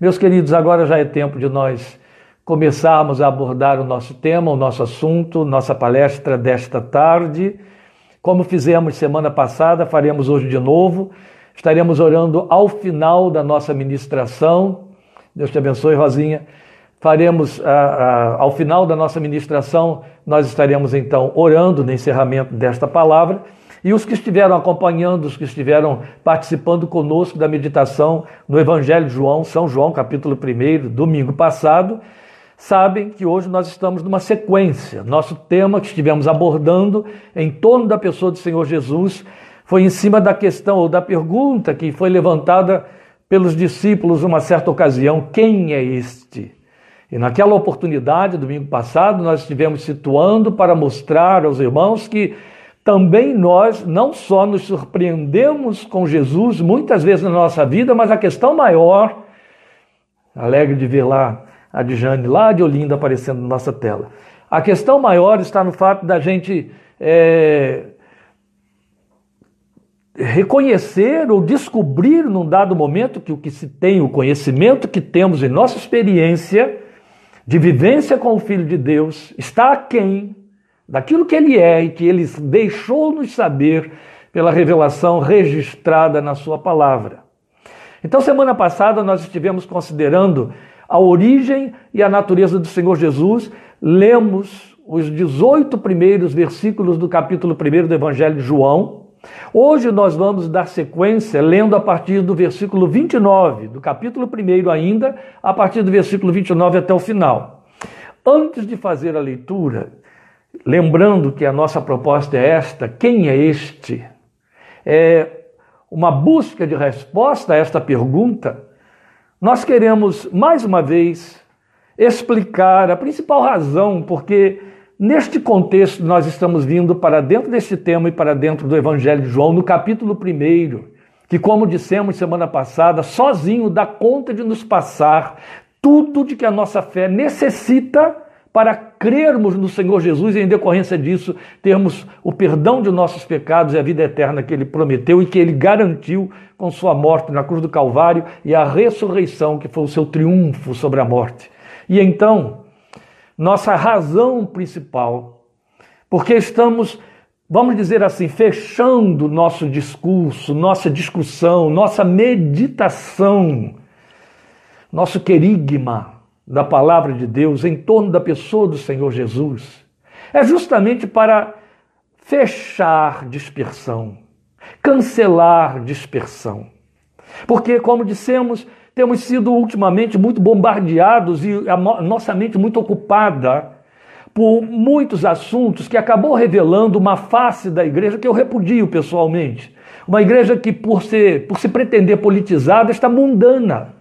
Meus queridos, agora já é tempo de nós começarmos a abordar o nosso tema, o nosso assunto, nossa palestra desta tarde. Como fizemos semana passada, faremos hoje de novo. Estaremos orando ao final da nossa ministração. Deus te abençoe, Rosinha. Faremos, ah, ah, ao final da nossa ministração, nós estaremos então orando no encerramento desta palavra e os que estiveram acompanhando, os que estiveram participando conosco da meditação no Evangelho de João, São João, capítulo 1, domingo passado, sabem que hoje nós estamos numa sequência. Nosso tema que estivemos abordando em torno da pessoa do Senhor Jesus foi em cima da questão ou da pergunta que foi levantada pelos discípulos numa certa ocasião: quem é este? E naquela oportunidade, domingo passado, nós estivemos situando para mostrar aos irmãos que também nós não só nos surpreendemos com Jesus muitas vezes na nossa vida, mas a questão maior, alegre de ver lá a Dijane lá de Olinda aparecendo na nossa tela. A questão maior está no fato da gente é, reconhecer ou descobrir num dado momento que o que se tem, o conhecimento que temos em nossa experiência de vivência com o Filho de Deus, está aquém daquilo que ele é e que ele deixou-nos saber pela revelação registrada na sua palavra. Então, semana passada nós estivemos considerando a origem e a natureza do Senhor Jesus. Lemos os 18 primeiros versículos do capítulo 1 do Evangelho de João. Hoje nós vamos dar sequência lendo a partir do versículo 29, do capítulo 1 ainda, a partir do versículo 29 até o final. Antes de fazer a leitura, lembrando que a nossa proposta é esta: quem é este? É uma busca de resposta a esta pergunta. Nós queremos, mais uma vez, explicar a principal razão porque, neste contexto, nós estamos vindo para dentro deste tema e para dentro do Evangelho de João, no capítulo 1, que, como dissemos semana passada, sozinho dá conta de nos passar tudo de que a nossa fé necessita para crermos no Senhor Jesus e, em decorrência disso, termos o perdão de nossos pecados e a vida eterna que Ele prometeu e que Ele garantiu com Sua morte na cruz do Calvário e a ressurreição, que foi o seu triunfo sobre a morte. E então, nossa razão principal, porque estamos, vamos dizer assim, fechando nosso discurso, nossa discussão, nossa meditação, nosso querigma da palavra de Deus em torno da pessoa do Senhor Jesus é justamente para fechar dispersão, cancelar dispersão. Porque, como dissemos, temos sido ultimamente muito bombardeados e a nossa mente muito ocupada por muitos assuntos que acabou revelando uma face da igreja que eu repudio pessoalmente. Uma igreja que, por, ser, por se pretender politizada, está mundana.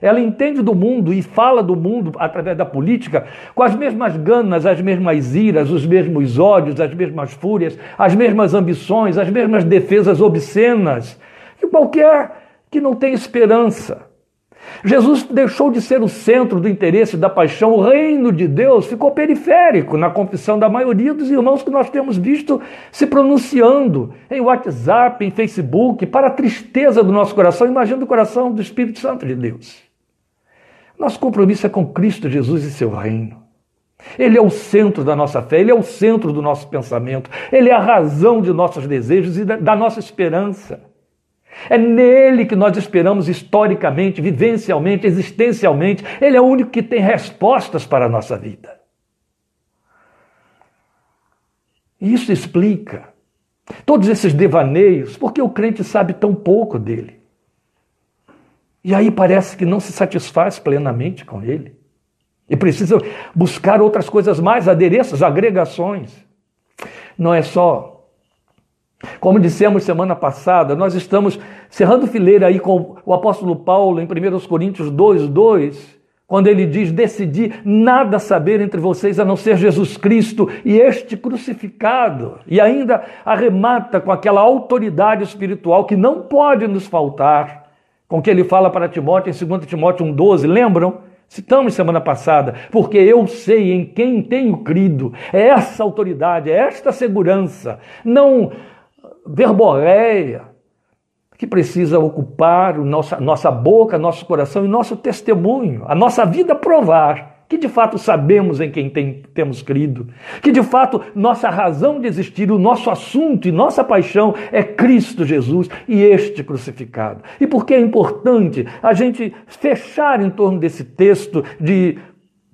Ela entende do mundo e fala do mundo através da política com as mesmas ganas, as mesmas iras, os mesmos ódios, as mesmas fúrias, as mesmas ambições, as mesmas defesas obscenas que qualquer que não tem esperança. Jesus deixou de ser o centro do interesse da paixão, o reino de Deus ficou periférico na confissão da maioria dos irmãos que nós temos visto se pronunciando em WhatsApp, em Facebook, para a tristeza do nosso coração, imagina o coração do Espírito Santo de Deus. Nosso compromisso é com Cristo Jesus e seu reino. Ele é o centro da nossa fé, ele é o centro do nosso pensamento, ele é a razão de nossos desejos e da nossa esperança. É nele que nós esperamos historicamente, vivencialmente, existencialmente. Ele é o único que tem respostas para a nossa vida. Isso explica todos esses devaneios, porque o crente sabe tão pouco dele. E aí parece que não se satisfaz plenamente com ele. E precisa buscar outras coisas mais, adereços, agregações. Não é só. Como dissemos semana passada, nós estamos cerrando fileira aí com o apóstolo Paulo em 1 Coríntios 2, 2, quando ele diz: Decidi nada saber entre vocês a não ser Jesus Cristo e este crucificado. E ainda arremata com aquela autoridade espiritual que não pode nos faltar com que ele fala para Timóteo em 2 Timóteo 1,12, lembram? Citamos semana passada, porque eu sei em quem tenho crido, é essa autoridade, é esta segurança, não verboreia, que precisa ocupar nossa, nossa boca, nosso coração e nosso testemunho, a nossa vida provar que de fato sabemos em quem tem, temos crido, que de fato nossa razão de existir, o nosso assunto e nossa paixão é Cristo Jesus e este crucificado. E por que é importante a gente fechar em torno desse texto de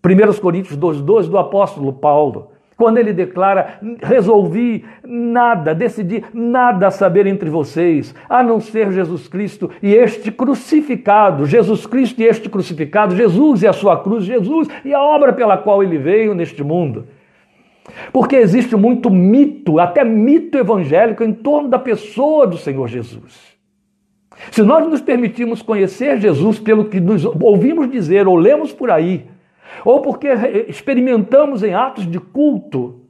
1 Coríntios 2,12 do apóstolo Paulo? Quando ele declara: resolvi nada, decidi nada saber entre vocês, a não ser Jesus Cristo e este crucificado, Jesus Cristo e este crucificado, Jesus e a sua cruz, Jesus e a obra pela qual ele veio neste mundo. Porque existe muito mito, até mito evangélico, em torno da pessoa do Senhor Jesus. Se nós nos permitirmos conhecer Jesus pelo que nos ouvimos dizer ou lemos por aí, ou porque experimentamos em atos de culto,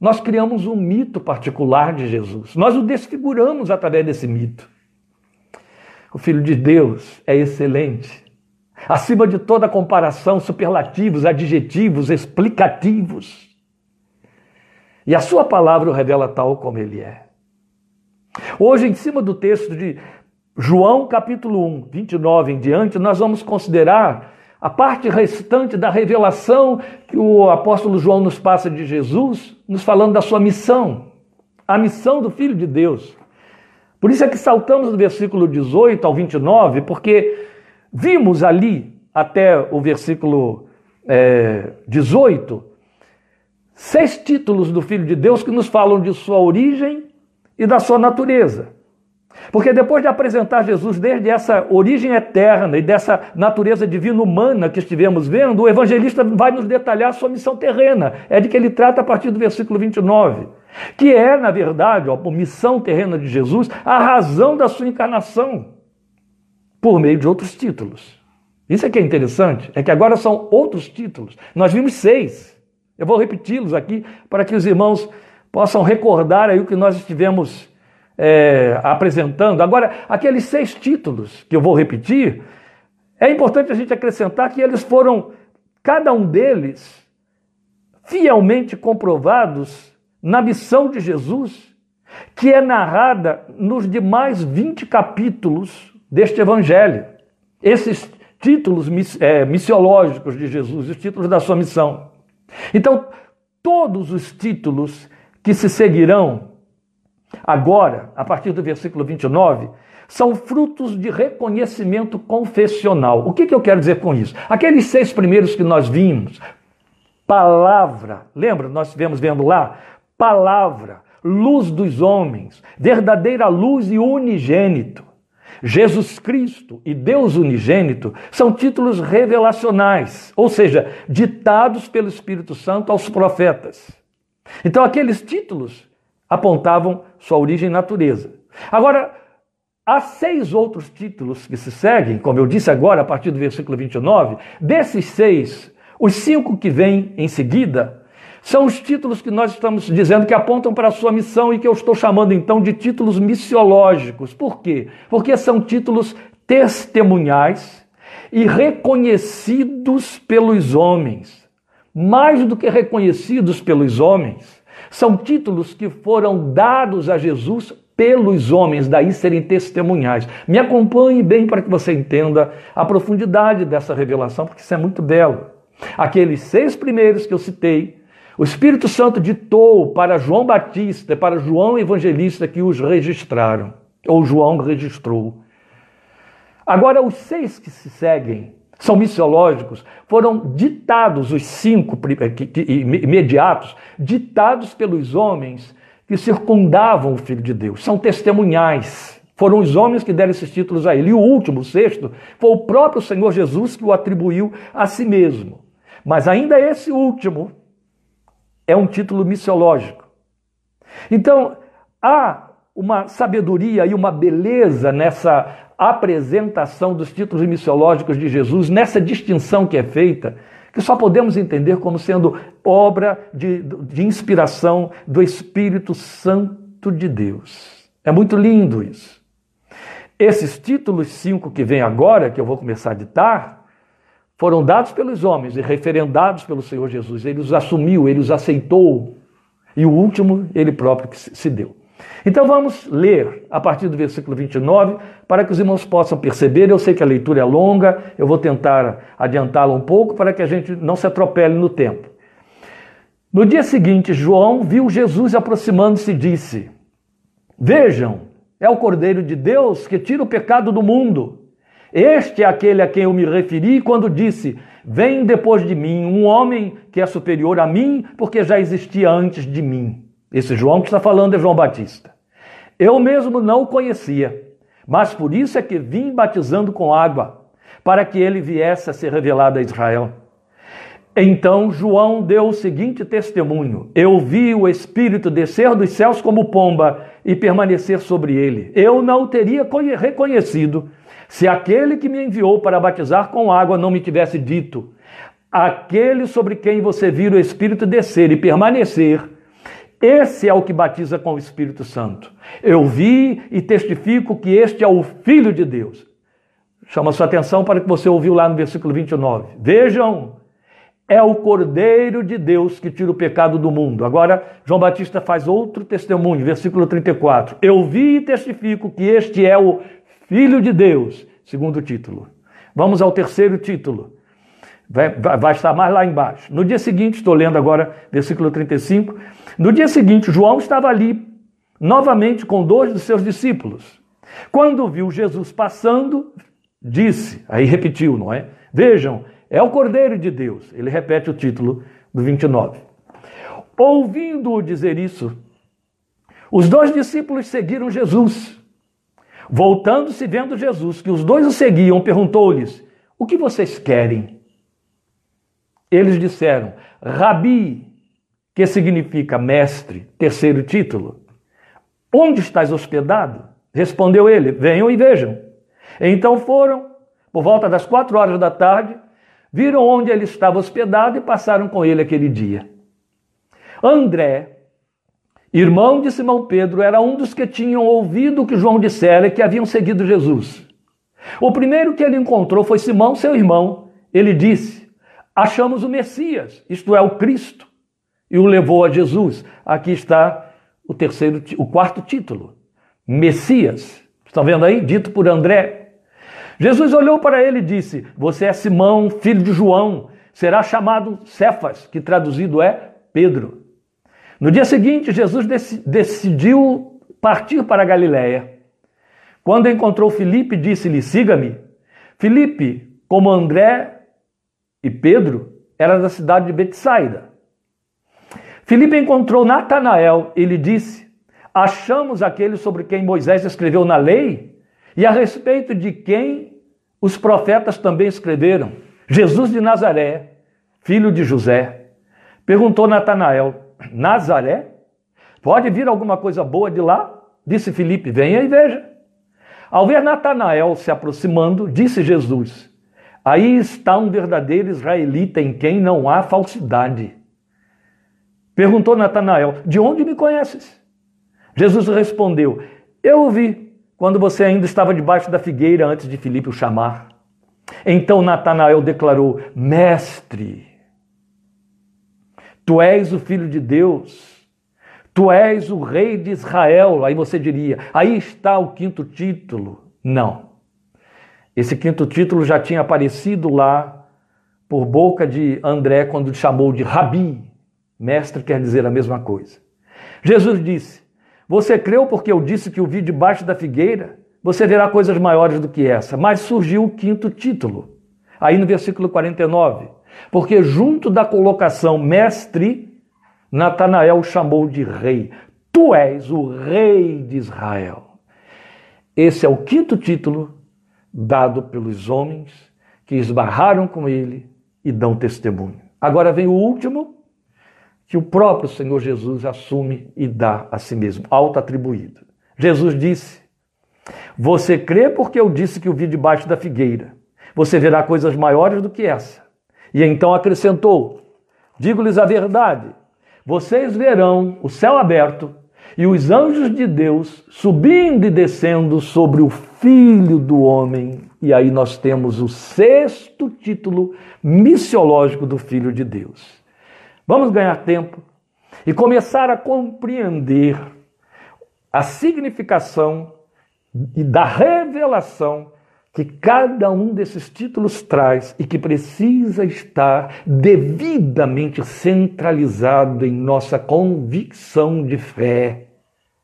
nós criamos um mito particular de Jesus. Nós o desfiguramos através desse mito. O Filho de Deus é excelente. Acima de toda comparação, superlativos, adjetivos, explicativos. E a sua palavra o revela tal como ele é. Hoje, em cima do texto de João capítulo 1, 29 em diante, nós vamos considerar a parte restante da revelação que o apóstolo João nos passa de Jesus, nos falando da sua missão, a missão do Filho de Deus. Por isso é que saltamos do versículo 18 ao 29, porque vimos ali, até o versículo é, 18, seis títulos do Filho de Deus que nos falam de sua origem e da sua natureza. Porque depois de apresentar Jesus desde essa origem eterna e dessa natureza divina humana que estivemos vendo, o evangelista vai nos detalhar a sua missão terrena. É de que ele trata a partir do versículo 29. Que é, na verdade, a missão terrena de Jesus, a razão da sua encarnação, por meio de outros títulos. Isso é que é interessante, é que agora são outros títulos. Nós vimos seis. Eu vou repeti-los aqui para que os irmãos possam recordar aí o que nós estivemos é, apresentando. Agora, aqueles seis títulos que eu vou repetir, é importante a gente acrescentar que eles foram, cada um deles, fielmente comprovados na missão de Jesus, que é narrada nos demais 20 capítulos deste Evangelho. Esses títulos é, missiológicos de Jesus, os títulos da sua missão. Então, todos os títulos que se seguirão agora, a partir do versículo 29, são frutos de reconhecimento confessional. O que, que eu quero dizer com isso? Aqueles seis primeiros que nós vimos, palavra, lembra? Nós estivemos vendo lá? Palavra, luz dos homens, verdadeira luz e unigênito. Jesus Cristo e Deus unigênito são títulos revelacionais, ou seja, ditados pelo Espírito Santo aos profetas. Então, aqueles títulos apontavam sua origem e natureza. Agora, há seis outros títulos que se seguem, como eu disse agora, a partir do versículo 29. Desses seis, os cinco que vêm em seguida são os títulos que nós estamos dizendo que apontam para a sua missão e que eu estou chamando então de títulos missiológicos. Por quê? Porque são títulos testemunhais e reconhecidos pelos homens. Mais do que reconhecidos pelos homens, são títulos que foram dados a Jesus pelos homens, daí serem testemunhais. Me acompanhe bem para que você entenda a profundidade dessa revelação, porque isso é muito belo. Aqueles seis primeiros que eu citei, o Espírito Santo ditou para João Batista, para João Evangelista que os registraram, ou João registrou. Agora, os seis que se seguem são missiológicos, foram ditados, os cinco imediatos, ditados pelos homens que circundavam o Filho de Deus. São testemunhais. Foram os homens que deram esses títulos a ele. E o último, o sexto, foi o próprio Senhor Jesus que o atribuiu a si mesmo. Mas ainda esse último é um título missiológico. Então, há uma sabedoria e uma beleza nessa apresentação dos títulos missiológicos de Jesus, nessa distinção que é feita, que só podemos entender como sendo obra de, de inspiração do Espírito Santo de Deus. É muito lindo isso. Esses títulos cinco que vem agora, que eu vou começar a ditar, foram dados pelos homens e referendados pelo Senhor Jesus. Ele os assumiu, ele os aceitou. E o último, ele próprio que se deu. Então vamos ler a partir do versículo 29 para que os irmãos possam perceber. Eu sei que a leitura é longa, eu vou tentar adiantá-la um pouco para que a gente não se atropele no tempo. No dia seguinte, João viu Jesus aproximando-se e disse: Vejam, é o Cordeiro de Deus que tira o pecado do mundo. Este é aquele a quem eu me referi quando disse: Vem depois de mim um homem que é superior a mim, porque já existia antes de mim. Esse João que está falando é João Batista. Eu mesmo não o conhecia, mas por isso é que vim batizando com água, para que ele viesse a ser revelado a Israel. Então João deu o seguinte testemunho: Eu vi o Espírito descer dos céus como pomba e permanecer sobre ele. Eu não o teria reconhecido se aquele que me enviou para batizar com água não me tivesse dito: Aquele sobre quem você vira o Espírito descer e permanecer, esse é o que batiza com o Espírito Santo. Eu vi e testifico que este é o Filho de Deus. Chama sua atenção para o que você ouviu lá no versículo 29. Vejam é o Cordeiro de Deus que tira o pecado do mundo. Agora, João Batista faz outro testemunho, versículo 34. Eu vi e testifico que este é o Filho de Deus, segundo título. Vamos ao terceiro título. Vai, vai, estar mais lá embaixo. No dia seguinte, estou lendo agora, versículo 35. No dia seguinte, João estava ali, novamente com dois dos seus discípulos. Quando viu Jesus passando, disse, aí repetiu, não é? Vejam, é o Cordeiro de Deus. Ele repete o título do 29. Ouvindo-o dizer isso, os dois discípulos seguiram Jesus. Voltando-se, vendo Jesus, que os dois o seguiam, perguntou-lhes: O que vocês querem? Eles disseram: Rabi, que significa mestre, terceiro título. Onde estás hospedado? Respondeu ele: Venham e vejam. Então foram, por volta das quatro horas da tarde, viram onde ele estava hospedado e passaram com ele aquele dia. André, irmão de Simão Pedro, era um dos que tinham ouvido o que João dissera e que haviam seguido Jesus. O primeiro que ele encontrou foi Simão, seu irmão. Ele disse: Achamos o Messias, isto é, o Cristo, e o levou a Jesus. Aqui está o terceiro, o quarto título: Messias. Estão vendo aí? Dito por André, Jesus olhou para ele e disse: Você é Simão, filho de João, será chamado Cefas, que traduzido é Pedro. No dia seguinte, Jesus decidiu partir para a Galiléia. Quando encontrou Filipe, disse-lhe: Siga-me. Filipe, como André e Pedro, era da cidade de Betsaida. Filipe encontrou Natanael e lhe disse: Achamos aquele sobre quem Moisés escreveu na lei e a respeito de quem os profetas também escreveram. Jesus de Nazaré, filho de José. Perguntou Natanael: Nazaré? Pode vir alguma coisa boa de lá? Disse Filipe: Venha e veja. Ao ver Natanael se aproximando, disse Jesus: Aí está um verdadeiro israelita em quem não há falsidade. Perguntou Natanael: De onde me conheces? Jesus respondeu: Eu o vi quando você ainda estava debaixo da figueira antes de Filipe o chamar. Então Natanael declarou: Mestre, tu és o filho de Deus, tu és o rei de Israel. Aí você diria: aí está o quinto título. Não. Esse quinto título já tinha aparecido lá por boca de André quando chamou de Rabi. Mestre quer dizer a mesma coisa. Jesus disse: você creu porque eu disse que o vi debaixo da figueira? Você verá coisas maiores do que essa. Mas surgiu o quinto título, aí no versículo 49. Porque junto da colocação mestre, Natanael chamou de rei. Tu és o rei de Israel. Esse é o quinto título dado pelos homens que esbarraram com ele e dão testemunho. Agora vem o último, que o próprio Senhor Jesus assume e dá a si mesmo, auto-atribuído. Jesus disse: Você crê porque eu disse que o vi debaixo da figueira. Você verá coisas maiores do que essa. E então acrescentou: Digo-lhes a verdade, vocês verão o céu aberto e os anjos de Deus subindo e descendo sobre o Filho do Homem. E aí nós temos o sexto título missiológico do Filho de Deus. Vamos ganhar tempo e começar a compreender a significação e da revelação que cada um desses títulos traz e que precisa estar devidamente centralizado em nossa convicção de fé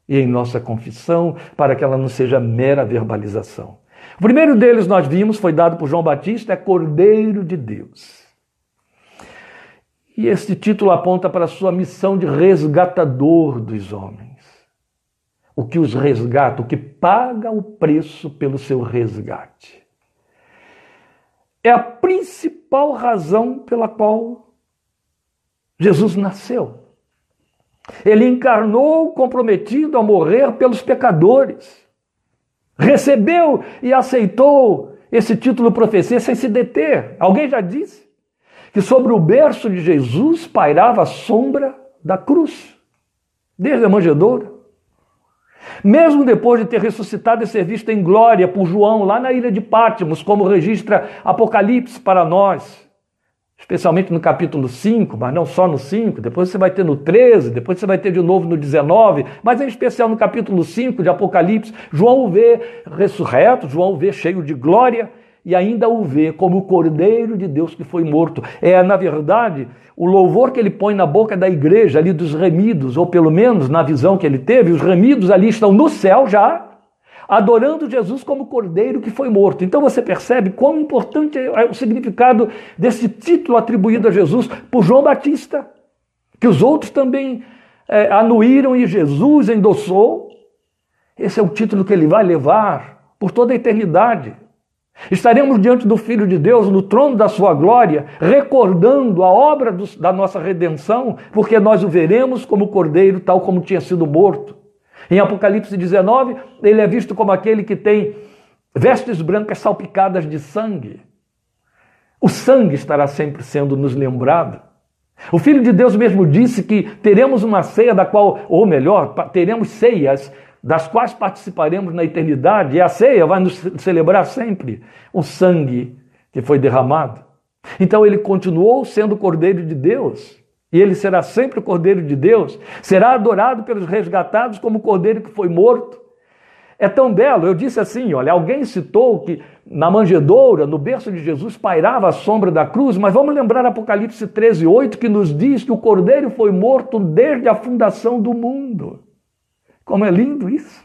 e em nossa confissão, para que ela não seja mera verbalização. O primeiro deles nós vimos, foi dado por João Batista, é Cordeiro de Deus. E este título aponta para a sua missão de resgatador dos homens. O que os resgata, o que paga o preço pelo seu resgate. É a principal razão pela qual Jesus nasceu. Ele encarnou comprometido a morrer pelos pecadores. Recebeu e aceitou esse título profecia sem se deter. Alguém já disse que sobre o berço de Jesus pairava a sombra da cruz, desde a manjedoura. Mesmo depois de ter ressuscitado e ser visto em glória por João lá na ilha de Pátimos, como registra Apocalipse para nós, especialmente no capítulo 5, mas não só no 5, depois você vai ter no 13, depois você vai ter de novo no 19, mas em especial no capítulo 5 de Apocalipse, João o vê ressurreto, João o vê cheio de glória e ainda o vê como o Cordeiro de Deus que foi morto. É, na verdade, o louvor que ele põe na boca da igreja ali dos remidos, ou pelo menos na visão que ele teve, os remidos ali estão no céu já, adorando Jesus como cordeiro que foi morto. Então você percebe quão importante é o significado desse título atribuído a Jesus por João Batista, que os outros também é, anuíram e Jesus endossou. Esse é o título que ele vai levar por toda a eternidade. Estaremos diante do Filho de Deus no trono da sua glória, recordando a obra do, da nossa redenção, porque nós o veremos como cordeiro, tal como tinha sido morto. Em Apocalipse 19, ele é visto como aquele que tem vestes brancas salpicadas de sangue. O sangue estará sempre sendo nos lembrado. O Filho de Deus mesmo disse que teremos uma ceia da qual, ou melhor, teremos ceias das quais participaremos na eternidade, e a ceia vai nos celebrar sempre o sangue que foi derramado. Então ele continuou sendo o Cordeiro de Deus, e ele será sempre o Cordeiro de Deus, será adorado pelos resgatados como o Cordeiro que foi morto. É tão belo, eu disse assim: olha, alguém citou que na manjedoura, no berço de Jesus, pairava a sombra da cruz, mas vamos lembrar Apocalipse 13, 8, que nos diz que o Cordeiro foi morto desde a fundação do mundo. Como é lindo isso!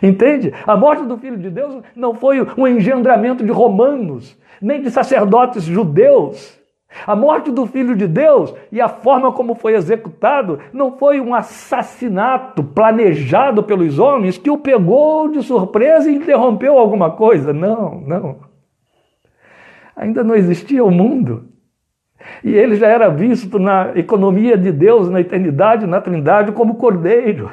Entende? A morte do Filho de Deus não foi um engendramento de romanos, nem de sacerdotes judeus. A morte do Filho de Deus e a forma como foi executado não foi um assassinato planejado pelos homens que o pegou de surpresa e interrompeu alguma coisa. Não, não. Ainda não existia o mundo. E ele já era visto na economia de Deus, na eternidade, na Trindade, como cordeiro.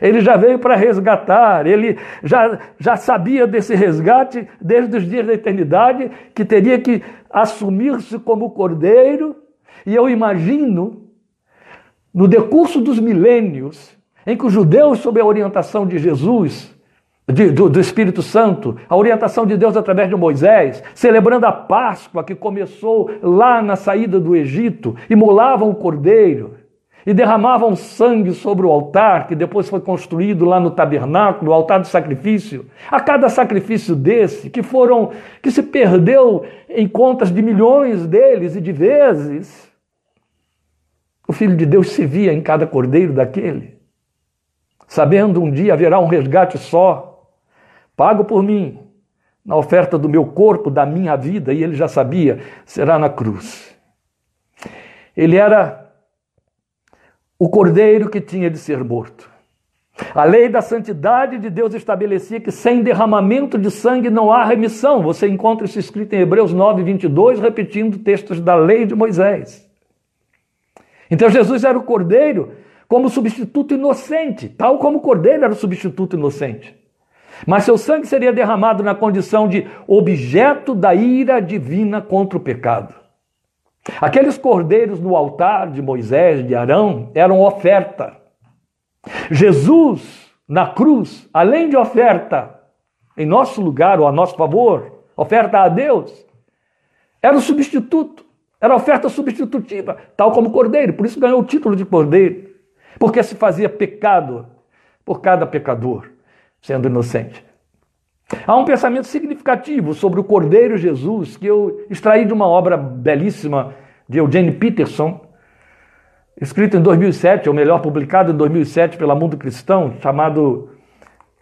Ele já veio para resgatar, ele já, já sabia desse resgate desde os dias da eternidade, que teria que assumir-se como cordeiro, e eu imagino, no decurso dos milênios, em que os judeus, sob a orientação de Jesus, de, do, do, Espírito Santo, a orientação de Deus através de Moisés, celebrando a Páscoa que começou lá na saída do Egito, imolavam o cordeiro e derramavam sangue sobre o altar, que depois foi construído lá no tabernáculo, o altar do sacrifício. A cada sacrifício desse, que foram que se perdeu em contas de milhões deles e de vezes, o filho de Deus se via em cada cordeiro daquele, sabendo um dia haverá um resgate só pago por mim, na oferta do meu corpo, da minha vida, e ele já sabia, será na cruz. Ele era o cordeiro que tinha de ser morto. A lei da santidade de Deus estabelecia que sem derramamento de sangue não há remissão. Você encontra isso escrito em Hebreus 9, 22, repetindo textos da lei de Moisés. Então Jesus era o cordeiro como substituto inocente, tal como o cordeiro era o substituto inocente. Mas seu sangue seria derramado na condição de objeto da ira divina contra o pecado. Aqueles cordeiros no altar de Moisés, de Arão, eram oferta. Jesus, na cruz, além de oferta em nosso lugar ou a nosso favor, oferta a Deus, era o substituto, era oferta substitutiva, tal como cordeiro, por isso ganhou o título de cordeiro, porque se fazia pecado por cada pecador, sendo inocente. Há um pensamento significativo sobre o Cordeiro Jesus que eu extraí de uma obra belíssima de Eugene Peterson, escrito em 2007, ou melhor, publicado em 2007 pela Mundo Cristão, chamado.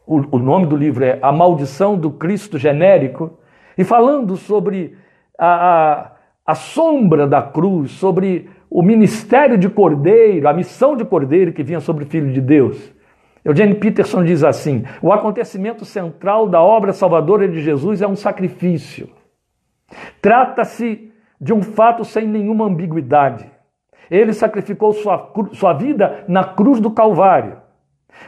O, o nome do livro é A Maldição do Cristo Genérico, e falando sobre a, a, a sombra da cruz, sobre o ministério de Cordeiro, a missão de Cordeiro que vinha sobre o Filho de Deus. Eugene Peterson diz assim: o acontecimento central da obra salvadora de Jesus é um sacrifício. Trata-se de um fato sem nenhuma ambiguidade. Ele sacrificou sua, sua vida na cruz do Calvário.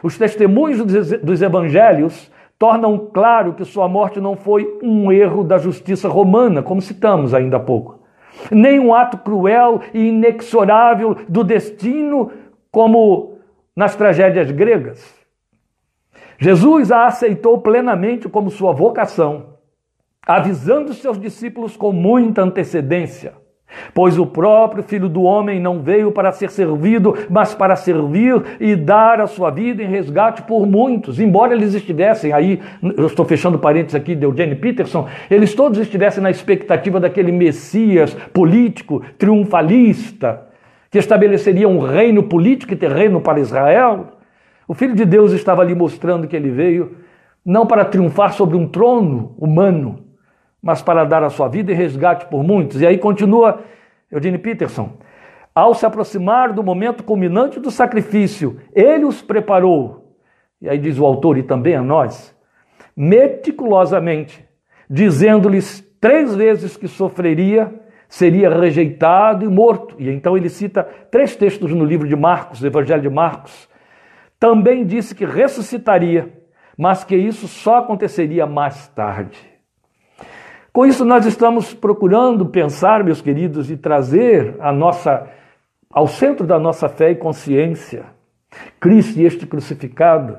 Os testemunhos dos evangelhos tornam claro que sua morte não foi um erro da justiça romana, como citamos ainda há pouco, nem um ato cruel e inexorável do destino, como nas tragédias gregas. Jesus a aceitou plenamente como sua vocação, avisando seus discípulos com muita antecedência. Pois o próprio Filho do Homem não veio para ser servido, mas para servir e dar a sua vida em resgate por muitos. Embora eles estivessem aí, eu estou fechando parênteses aqui de Eugene Peterson, eles todos estivessem na expectativa daquele Messias político, triunfalista, que estabeleceria um reino político e terreno para Israel, o Filho de Deus estava ali mostrando que ele veio não para triunfar sobre um trono humano, mas para dar a sua vida em resgate por muitos. E aí continua Eugene Peterson. Ao se aproximar do momento culminante do sacrifício, ele os preparou, e aí diz o autor e também a nós, meticulosamente, dizendo-lhes três vezes que sofreria seria rejeitado e morto. E então ele cita três textos no livro de Marcos, Evangelho de Marcos. Também disse que ressuscitaria, mas que isso só aconteceria mais tarde. Com isso, nós estamos procurando pensar, meus queridos, e trazer a nossa, ao centro da nossa fé e consciência, Cristo e este crucificado,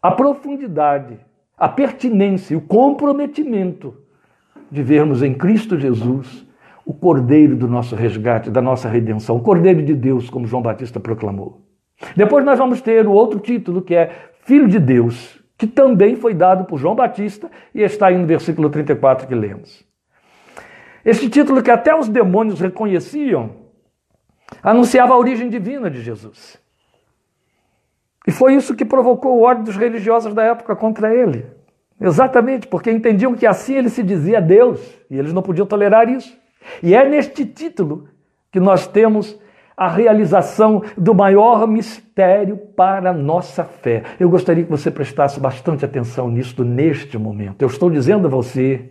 a profundidade, a pertinência o comprometimento de vermos em Cristo Jesus o Cordeiro do nosso resgate, da nossa redenção, o Cordeiro de Deus, como João Batista proclamou. Depois nós vamos ter o outro título, que é Filho de Deus, que também foi dado por João Batista e está aí no versículo 34 que lemos. Este título que até os demônios reconheciam, anunciava a origem divina de Jesus. E foi isso que provocou o ódio dos religiosos da época contra ele. Exatamente, porque entendiam que assim ele se dizia Deus, e eles não podiam tolerar isso. E é neste título que nós temos a realização do maior mistério para a nossa fé. Eu gostaria que você prestasse bastante atenção nisto neste momento. Eu estou dizendo a você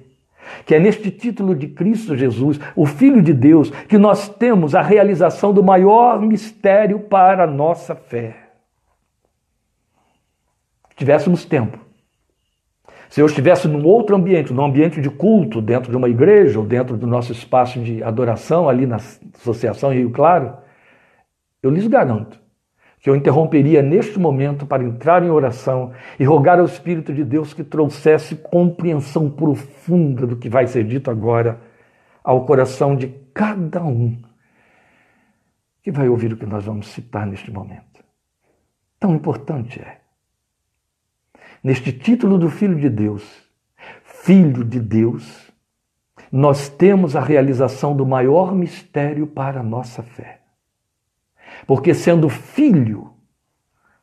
que é neste título de Cristo Jesus, o Filho de Deus, que nós temos a realização do maior mistério para a nossa fé. Se tivéssemos tempo, se eu estivesse num outro ambiente, num ambiente de culto, dentro de uma igreja ou dentro do nosso espaço de adoração ali na Associação Rio Claro, eu lhes garanto que eu interromperia neste momento para entrar em oração e rogar ao Espírito de Deus que trouxesse compreensão profunda do que vai ser dito agora ao coração de cada um que vai ouvir o que nós vamos citar neste momento. Tão importante é neste título do Filho de Deus, Filho de Deus, nós temos a realização do maior mistério para a nossa fé. Porque sendo filho,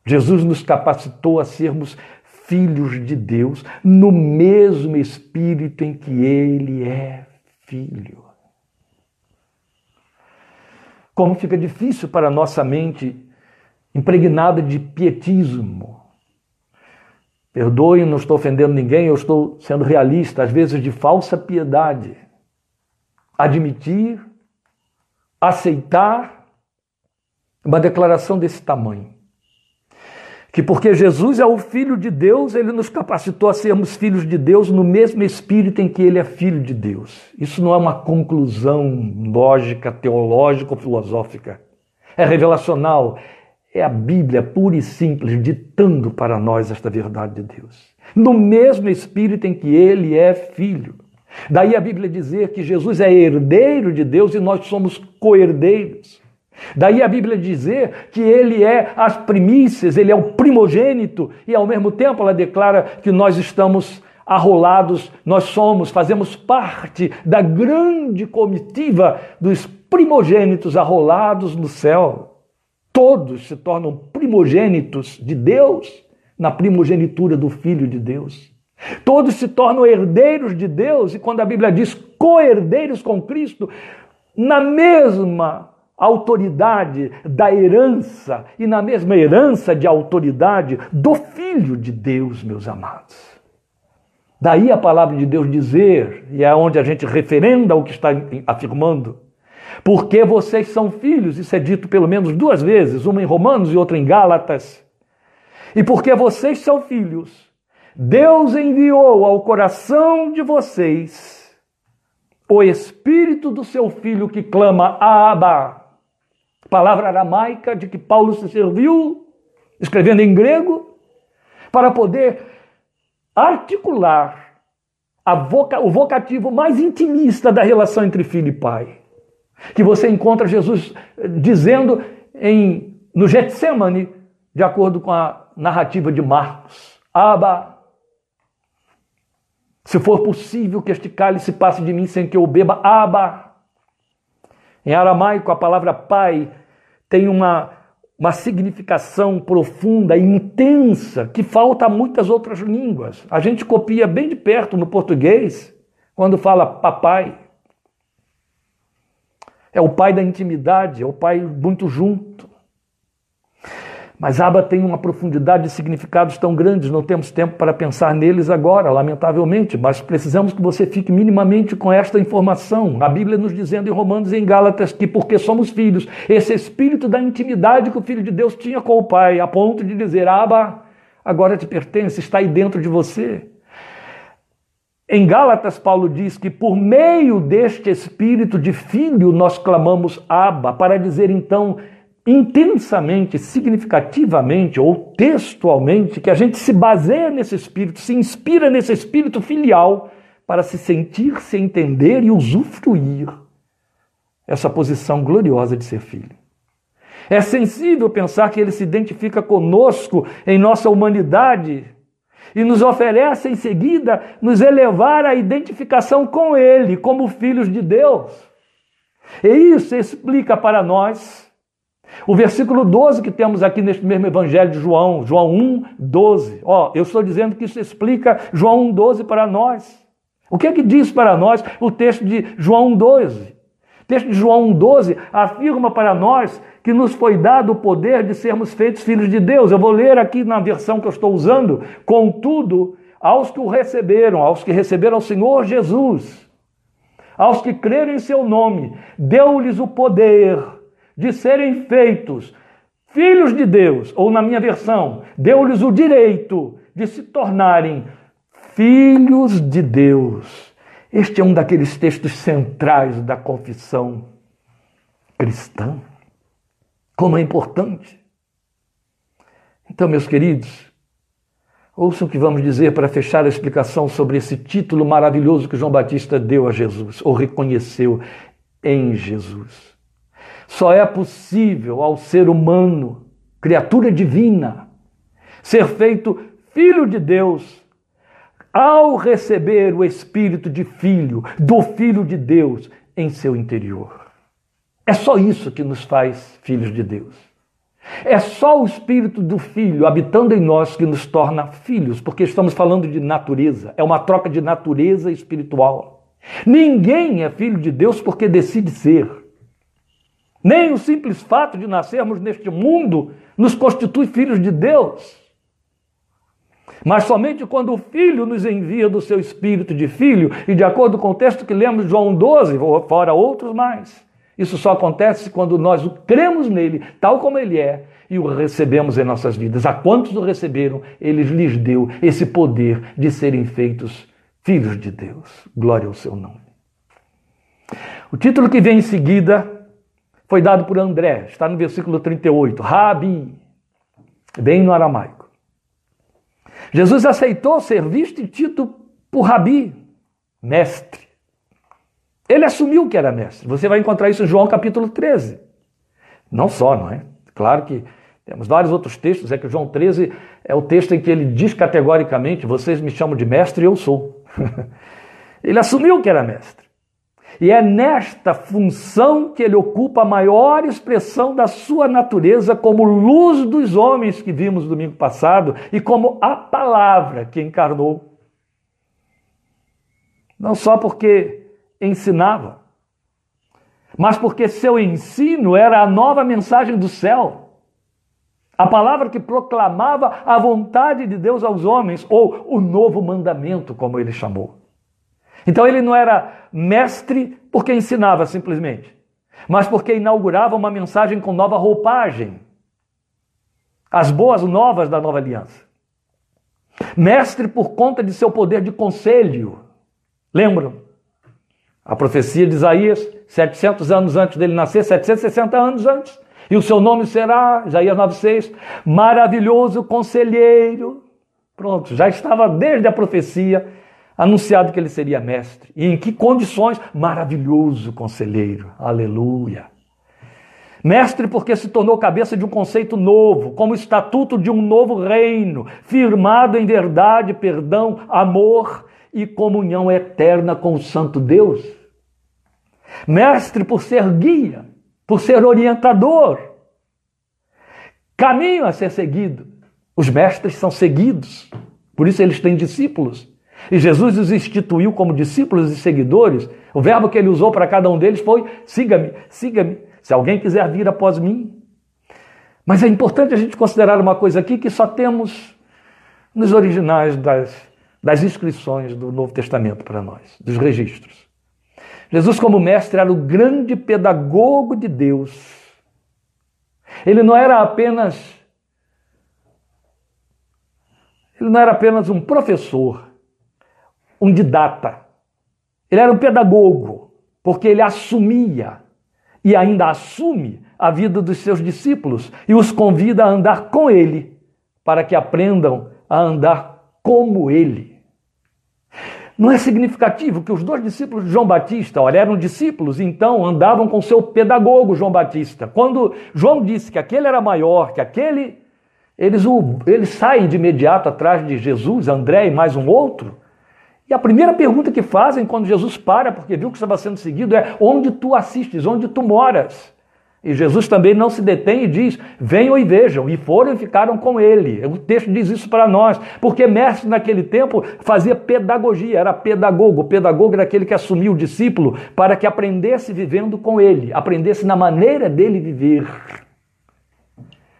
Jesus nos capacitou a sermos filhos de Deus no mesmo espírito em que ele é filho. Como fica difícil para a nossa mente impregnada de pietismo, Perdoe, não estou ofendendo ninguém, eu estou sendo realista, às vezes de falsa piedade. Admitir, aceitar uma declaração desse tamanho. Que porque Jesus é o Filho de Deus, ele nos capacitou a sermos filhos de Deus no mesmo espírito em que ele é filho de Deus. Isso não é uma conclusão lógica, teológica ou filosófica. É revelacional, é a Bíblia pura e simples ditando para nós esta verdade de Deus. No mesmo espírito em que ele é filho. Daí a Bíblia dizer que Jesus é herdeiro de Deus e nós somos co-herdeiros. Daí a Bíblia dizer que ele é as primícias, ele é o primogênito, e ao mesmo tempo ela declara que nós estamos arrolados, nós somos, fazemos parte da grande comitiva dos primogênitos arrolados no céu. Todos se tornam primogênitos de Deus na primogenitura do Filho de Deus. Todos se tornam herdeiros de Deus, e quando a Bíblia diz co-herdeiros com Cristo, na mesma autoridade da herança e na mesma herança de autoridade do Filho de Deus, meus amados. Daí a palavra de Deus dizer, e é onde a gente referenda o que está afirmando, porque vocês são filhos, isso é dito pelo menos duas vezes, uma em Romanos e outra em Gálatas. E porque vocês são filhos, Deus enviou ao coração de vocês o espírito do seu filho que clama Abba, palavra aramaica de que Paulo se serviu, escrevendo em grego, para poder articular voca, o vocativo mais intimista da relação entre filho e pai. Que você encontra Jesus eh, dizendo em, no Getsemane, de acordo com a narrativa de Marcos: Abba, se for possível que este cálice passe de mim sem que eu beba, Abba. Em aramaico, a palavra pai tem uma uma significação profunda intensa que falta a muitas outras línguas. A gente copia bem de perto no português quando fala papai. É o pai da intimidade, é o pai muito junto. Mas Aba tem uma profundidade de significados tão grandes, não temos tempo para pensar neles agora, lamentavelmente, mas precisamos que você fique minimamente com esta informação. A Bíblia nos dizendo em Romanos e em Gálatas que, porque somos filhos, esse espírito da intimidade que o Filho de Deus tinha com o Pai, a ponto de dizer: Aba, agora te pertence, está aí dentro de você. Em Gálatas, Paulo diz que por meio deste espírito de filho nós clamamos Abba, para dizer então intensamente, significativamente ou textualmente, que a gente se baseia nesse espírito, se inspira nesse espírito filial para se sentir, se entender e usufruir essa posição gloriosa de ser filho. É sensível pensar que ele se identifica conosco em nossa humanidade e nos oferece em seguida nos elevar à identificação com ele como filhos de Deus. E isso explica para nós o versículo 12 que temos aqui neste mesmo evangelho de João, João 1, 12. Ó, eu estou dizendo que isso explica João 1, 12 para nós. O que é que diz para nós o texto de João 12? O texto de João 1,12 afirma para nós que nos foi dado o poder de sermos feitos filhos de Deus. Eu vou ler aqui na versão que eu estou usando. Contudo, aos que o receberam, aos que receberam o Senhor Jesus, aos que creram em seu nome, deu-lhes o poder de serem feitos filhos de Deus, ou na minha versão, deu-lhes o direito de se tornarem filhos de Deus. Este é um daqueles textos centrais da confissão cristã. Como é importante. Então, meus queridos, ouçam o que vamos dizer para fechar a explicação sobre esse título maravilhoso que João Batista deu a Jesus, ou reconheceu em Jesus. Só é possível ao ser humano, criatura divina, ser feito filho de Deus ao receber o espírito de filho, do filho de Deus em seu interior. É só isso que nos faz filhos de Deus. É só o espírito do filho habitando em nós que nos torna filhos, porque estamos falando de natureza, é uma troca de natureza espiritual. Ninguém é filho de Deus porque decide ser. Nem o simples fato de nascermos neste mundo nos constitui filhos de Deus. Mas somente quando o Filho nos envia do seu espírito de filho, e de acordo com o texto que lemos João 12, fora outros mais. Isso só acontece quando nós o cremos nele, tal como ele é, e o recebemos em nossas vidas. A quantos o receberam, ele lhes deu esse poder de serem feitos filhos de Deus. Glória ao seu nome. O título que vem em seguida foi dado por André, está no versículo 38, Rabi, bem no aramaico. Jesus aceitou ser visto e tido por Rabi, mestre. Ele assumiu que era mestre. Você vai encontrar isso em João capítulo 13. Não só, não é? Claro que temos vários outros textos, é que João 13 é o texto em que ele diz categoricamente: vocês me chamam de mestre e eu sou. ele assumiu que era mestre. E é nesta função que ele ocupa a maior expressão da sua natureza como luz dos homens que vimos domingo passado e como a palavra que encarnou. Não só porque ensinava, mas porque seu ensino era a nova mensagem do céu. A palavra que proclamava a vontade de Deus aos homens, ou o novo mandamento, como ele chamou. Então ele não era mestre porque ensinava simplesmente, mas porque inaugurava uma mensagem com nova roupagem. As boas novas da nova aliança. Mestre por conta de seu poder de conselho. Lembram? A profecia de Isaías, 700 anos antes dele nascer, 760 anos antes. E o seu nome será, Isaías 9,6, maravilhoso conselheiro. Pronto, já estava desde a profecia anunciado que ele seria mestre. E em que condições? Maravilhoso conselheiro. Aleluia. Mestre, porque se tornou cabeça de um conceito novo, como estatuto de um novo reino, firmado em verdade, perdão, amor e comunhão eterna com o Santo Deus. Mestre, por ser guia, por ser orientador, caminho a ser seguido. Os mestres são seguidos, por isso eles têm discípulos. E Jesus os instituiu como discípulos e seguidores. O verbo que ele usou para cada um deles foi: siga-me, siga-me, se alguém quiser vir após mim. Mas é importante a gente considerar uma coisa aqui que só temos nos originais das, das inscrições do Novo Testamento para nós, dos registros. Jesus, como mestre, era o grande pedagogo de Deus. Ele não era apenas. Ele não era apenas um professor um didata. Ele era um pedagogo, porque ele assumia e ainda assume a vida dos seus discípulos e os convida a andar com ele, para que aprendam a andar como ele. Não é significativo que os dois discípulos de João Batista, olha, eram discípulos, então andavam com seu pedagogo João Batista. Quando João disse que aquele era maior, que aquele. Eles, eles saem de imediato atrás de Jesus, André e mais um outro, e a primeira pergunta que fazem quando Jesus para, porque viu que estava sendo seguido, é: onde tu assistes, onde tu moras? E Jesus também não se detém e diz: venham e vejam. E foram e ficaram com ele. O texto diz isso para nós, porque mestre naquele tempo fazia pedagogia, era pedagogo. O pedagogo era aquele que assumia o discípulo para que aprendesse vivendo com ele, aprendesse na maneira dele viver.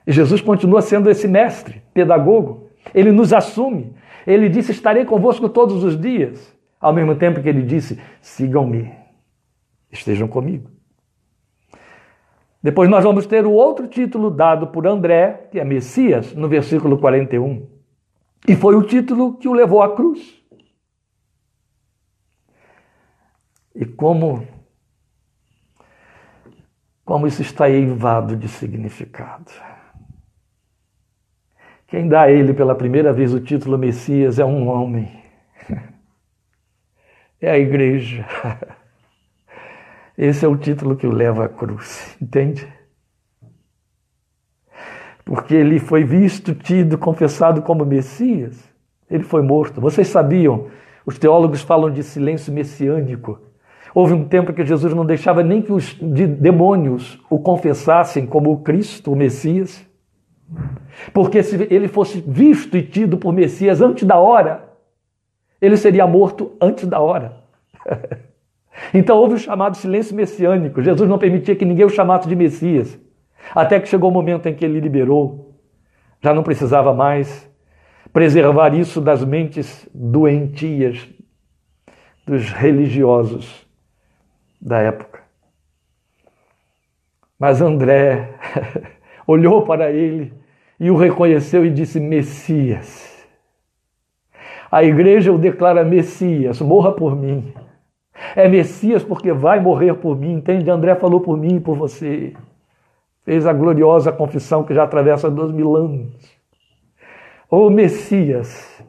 E Jesus continua sendo esse mestre, pedagogo. Ele nos assume, ele disse: Estarei convosco todos os dias. Ao mesmo tempo que ele disse: Sigam-me, estejam comigo. Depois nós vamos ter o outro título dado por André, que é Messias, no versículo 41. E foi o título que o levou à cruz. E como como isso está eivado de significado. Quem dá a ele pela primeira vez o título Messias é um homem. É a igreja. Esse é o título que o leva à cruz, entende? Porque ele foi visto, tido, confessado como Messias. Ele foi morto. Vocês sabiam? Os teólogos falam de silêncio messiânico. Houve um tempo que Jesus não deixava nem que os demônios o confessassem como o Cristo, o Messias. Porque se ele fosse visto e tido por Messias antes da hora, ele seria morto antes da hora. então houve o chamado silêncio messiânico. Jesus não permitia que ninguém o chamasse de Messias. Até que chegou o momento em que ele liberou. Já não precisava mais preservar isso das mentes doentias dos religiosos da época. Mas André olhou para ele e o reconheceu e disse: Messias. A igreja o declara Messias, morra por mim. É Messias porque vai morrer por mim, entende? André falou por mim e por você. Fez a gloriosa confissão que já atravessa dois mil anos. Ô oh, Messias,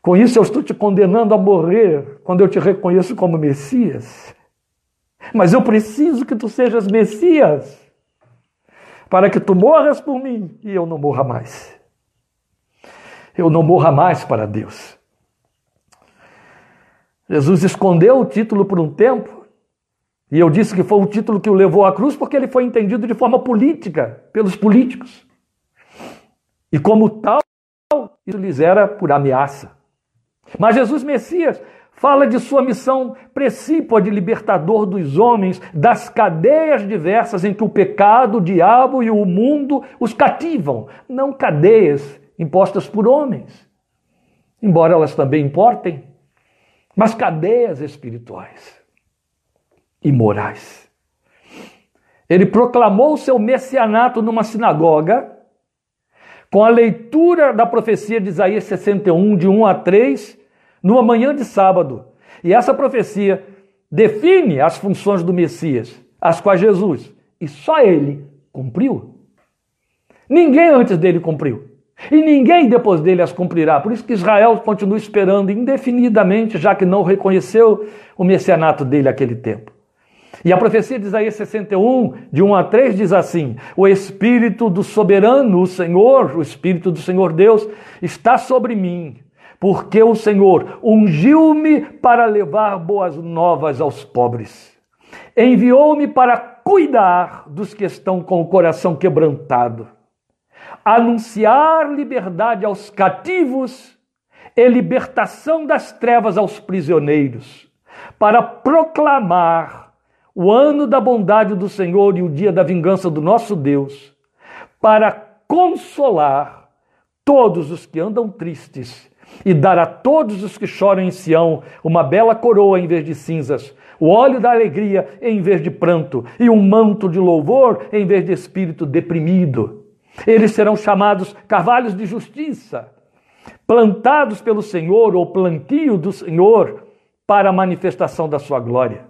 com isso eu estou te condenando a morrer quando eu te reconheço como Messias. Mas eu preciso que tu sejas Messias. para que tu morras por mim e eu não morra mais. Eu não morra mais para Deus. Jesus escondeu o título por um tempo, e eu disse que foi o título que o levou à cruz porque ele foi entendido de forma política pelos políticos. E como tal, isso lhes era por ameaça. Mas Jesus Messias fala de sua missão precípua de libertador dos homens das cadeias diversas em que o pecado, o diabo e o mundo os cativam, não cadeias impostas por homens, embora elas também importem, mas cadeias espirituais e morais. Ele proclamou seu messianato numa sinagoga com a leitura da profecia de Isaías 61, de 1 a 3, numa manhã de sábado. E essa profecia define as funções do Messias, as quais Jesus, e só ele, cumpriu. Ninguém antes dele cumpriu. E ninguém depois dele as cumprirá. Por isso que Israel continua esperando indefinidamente, já que não reconheceu o messianato dele naquele tempo. E a profecia de Isaías 61, de 1 a 3, diz assim: O Espírito do soberano, o Senhor, o Espírito do Senhor Deus, está sobre mim, porque o Senhor ungiu-me para levar boas novas aos pobres. Enviou-me para cuidar dos que estão com o coração quebrantado, anunciar liberdade aos cativos e libertação das trevas aos prisioneiros, para proclamar o ano da bondade do Senhor e o dia da vingança do nosso Deus, para consolar todos os que andam tristes e dar a todos os que choram em Sião uma bela coroa em vez de cinzas, o óleo da alegria em vez de pranto e um manto de louvor em vez de espírito deprimido. Eles serão chamados carvalhos de justiça, plantados pelo Senhor ou plantio do Senhor para a manifestação da sua glória.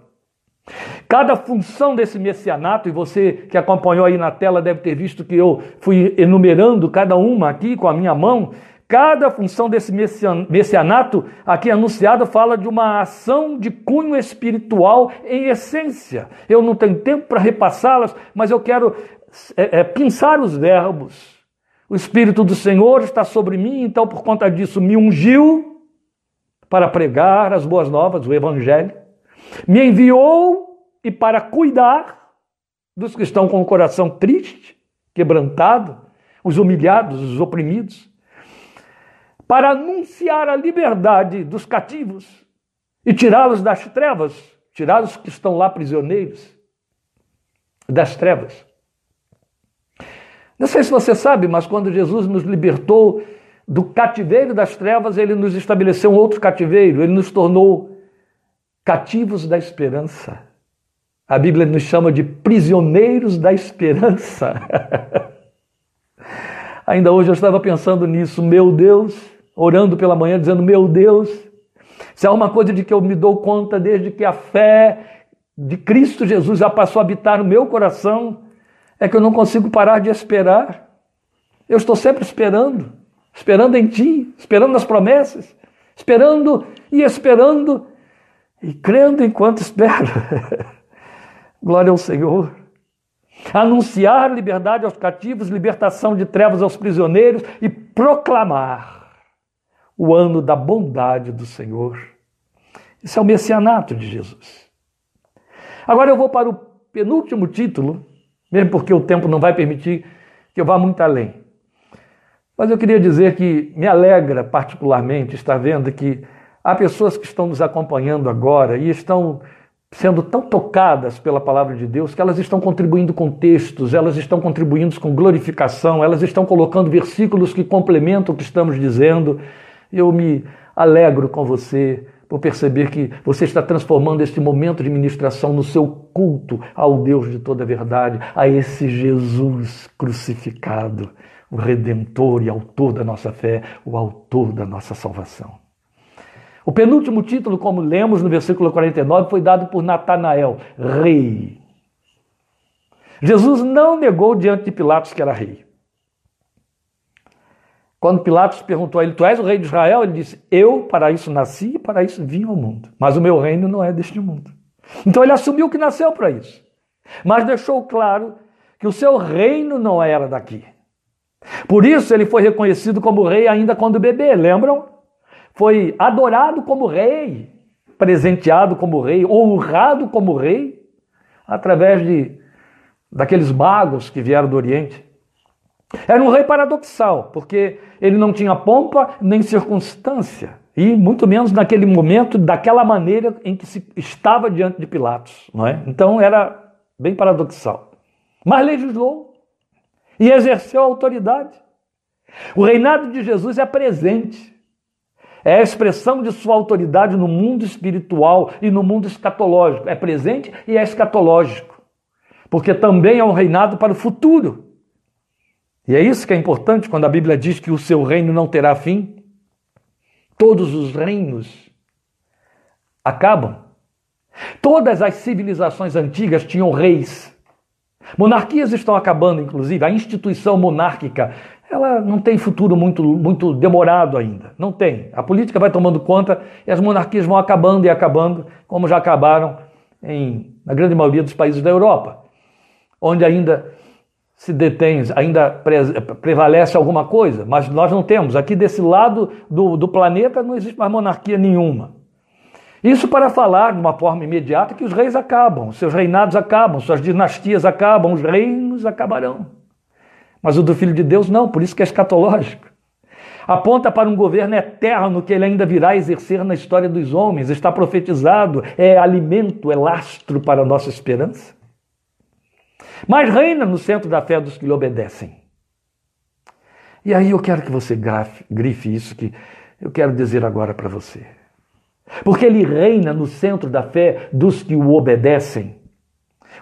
Cada função desse messianato, e você que acompanhou aí na tela deve ter visto que eu fui enumerando cada uma aqui com a minha mão. Cada função desse messianato aqui anunciado fala de uma ação de cunho espiritual em essência. Eu não tenho tempo para repassá-las, mas eu quero é, é, pensar os verbos. O Espírito do Senhor está sobre mim, então por conta disso me ungiu para pregar as boas novas, o Evangelho. Me enviou e para cuidar dos que estão com o coração triste, quebrantado, os humilhados, os oprimidos, para anunciar a liberdade dos cativos e tirá-los das trevas, tirá-los que estão lá prisioneiros das trevas. Não sei se você sabe, mas quando Jesus nos libertou do cativeiro das trevas, ele nos estabeleceu um outro cativeiro, ele nos tornou cativos da esperança. A Bíblia nos chama de prisioneiros da esperança. Ainda hoje eu estava pensando nisso, meu Deus, orando pela manhã, dizendo: Meu Deus, se há uma coisa de que eu me dou conta desde que a fé de Cristo Jesus já passou a habitar no meu coração, é que eu não consigo parar de esperar. Eu estou sempre esperando, esperando em Ti, esperando nas promessas, esperando e esperando e crendo enquanto espero. Glória ao Senhor. Anunciar liberdade aos cativos, libertação de trevas aos prisioneiros e proclamar o ano da bondade do Senhor. Isso é o messianato de Jesus. Agora eu vou para o penúltimo título, mesmo porque o tempo não vai permitir que eu vá muito além. Mas eu queria dizer que me alegra particularmente estar vendo que há pessoas que estão nos acompanhando agora e estão sendo tão tocadas pela palavra de Deus que elas estão contribuindo com textos, elas estão contribuindo com glorificação, elas estão colocando versículos que complementam o que estamos dizendo. Eu me alegro com você por perceber que você está transformando este momento de ministração no seu culto ao Deus de toda a verdade, a esse Jesus crucificado, o redentor e autor da nossa fé, o autor da nossa salvação. O penúltimo título, como lemos no versículo 49, foi dado por Natanael, rei. Jesus não negou diante de Pilatos que era rei. Quando Pilatos perguntou a ele: Tu és o rei de Israel? Ele disse: Eu para isso nasci e para isso vim ao mundo. Mas o meu reino não é deste mundo. Então ele assumiu que nasceu para isso. Mas deixou claro que o seu reino não era daqui. Por isso ele foi reconhecido como rei ainda quando bebê, lembram? Foi adorado como rei, presenteado como rei, honrado como rei, através de daqueles magos que vieram do Oriente. Era um rei paradoxal, porque ele não tinha pompa nem circunstância, e muito menos naquele momento, daquela maneira em que se estava diante de Pilatos, não é? Então era bem paradoxal. Mas legislou e exerceu a autoridade. O reinado de Jesus é presente. É a expressão de sua autoridade no mundo espiritual e no mundo escatológico. É presente e é escatológico. Porque também é um reinado para o futuro. E é isso que é importante quando a Bíblia diz que o seu reino não terá fim. Todos os reinos acabam. Todas as civilizações antigas tinham reis. Monarquias estão acabando, inclusive. A instituição monárquica ela não tem futuro muito, muito demorado ainda. Não tem. A política vai tomando conta e as monarquias vão acabando e acabando, como já acabaram em, na grande maioria dos países da Europa, onde ainda se detém, ainda prevalece alguma coisa, mas nós não temos. Aqui desse lado do, do planeta não existe mais monarquia nenhuma. Isso para falar de uma forma imediata que os reis acabam, seus reinados acabam, suas dinastias acabam, os reinos acabarão. Mas o do Filho de Deus não, por isso que é escatológico. Aponta para um governo eterno que ele ainda virá exercer na história dos homens, está profetizado, é alimento, é lastro para a nossa esperança mas reina no centro da fé dos que lhe obedecem. E aí eu quero que você grafe, grife isso que eu quero dizer agora para você. Porque ele reina no centro da fé dos que o obedecem.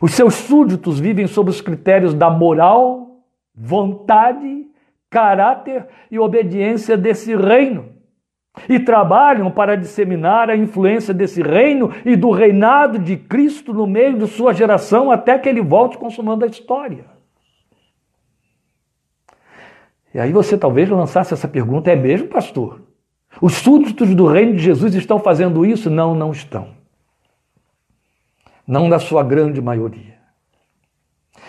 Os seus súditos vivem sob os critérios da moral, vontade, caráter e obediência desse reino e trabalham para disseminar a influência desse reino e do reinado de Cristo no meio de sua geração até que ele volte consumando a história. E aí você talvez lançasse essa pergunta: é mesmo, pastor? Os súditos do reino de Jesus estão fazendo isso? Não, não estão. Não na sua grande maioria.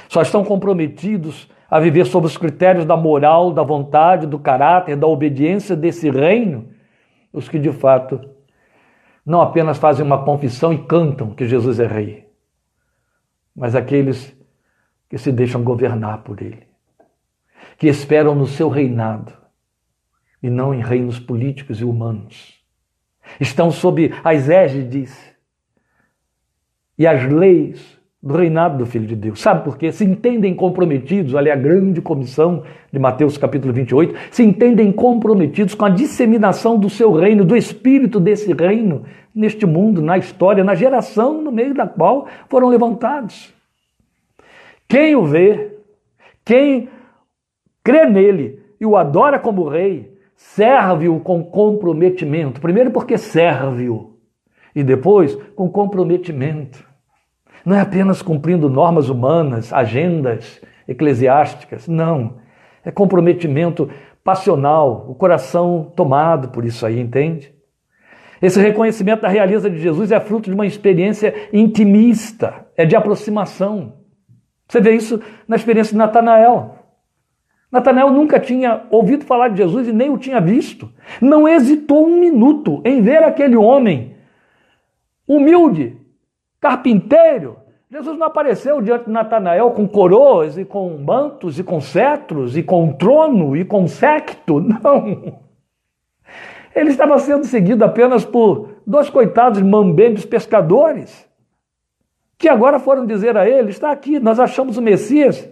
Só estão comprometidos a viver sob os critérios da moral, da vontade, do caráter, da obediência desse reino os que de fato não apenas fazem uma confissão e cantam que Jesus é Rei, mas aqueles que se deixam governar por Ele, que esperam no seu reinado e não em reinos políticos e humanos. Estão sob as égides e as leis do reinado do Filho de Deus. Sabe por quê? Se entendem comprometidos, ali a grande comissão de Mateus capítulo 28, se entendem comprometidos com a disseminação do seu reino, do espírito desse reino neste mundo, na história, na geração no meio da qual foram levantados. Quem o vê, quem crê nele e o adora como rei, serve-o com comprometimento. Primeiro porque serve-o e depois com comprometimento. Não é apenas cumprindo normas humanas, agendas eclesiásticas, não. É comprometimento passional, o coração tomado por isso aí, entende? Esse reconhecimento da realeza de Jesus é fruto de uma experiência intimista, é de aproximação. Você vê isso na experiência de Natanael. Natanael nunca tinha ouvido falar de Jesus e nem o tinha visto. Não hesitou um minuto em ver aquele homem humilde, carpinteiro. Jesus não apareceu diante de Natanael com coroas e com mantos e com cetros e com trono e com secto, não. Ele estava sendo seguido apenas por dois coitados mambembes pescadores, que agora foram dizer a ele: está aqui, nós achamos o Messias.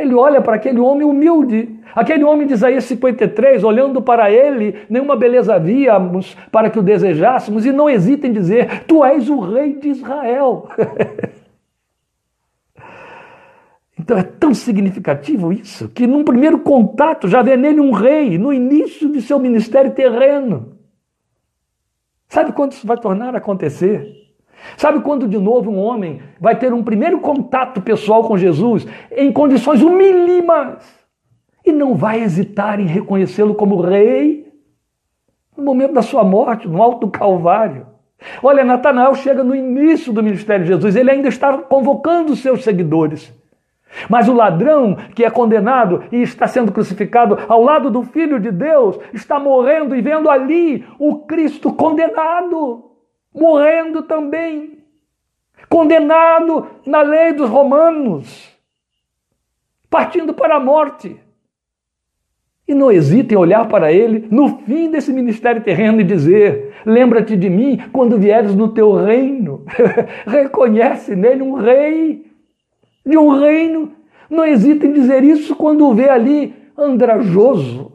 Ele olha para aquele homem humilde, aquele homem de Isaías 53, olhando para ele, nenhuma beleza havíamos para que o desejássemos, e não hesita em dizer: Tu és o rei de Israel. então é tão significativo isso, que num primeiro contato já vê nele um rei, no início de seu ministério terreno. Sabe quando isso vai tornar a acontecer? Sabe quando de novo um homem vai ter um primeiro contato pessoal com Jesus em condições humílimas e não vai hesitar em reconhecê-lo como rei no momento da sua morte, no alto do Calvário? Olha, Natanael chega no início do ministério de Jesus, ele ainda está convocando seus seguidores. Mas o ladrão que é condenado e está sendo crucificado ao lado do Filho de Deus está morrendo e vendo ali o Cristo condenado, morrendo também, condenado na lei dos romanos, partindo para a morte. E não hesite em olhar para ele no fim desse ministério terreno e dizer: Lembra-te de mim quando vieres no teu reino. Reconhece nele um rei de um reino. Não hesita em dizer isso quando o vê ali andrajoso,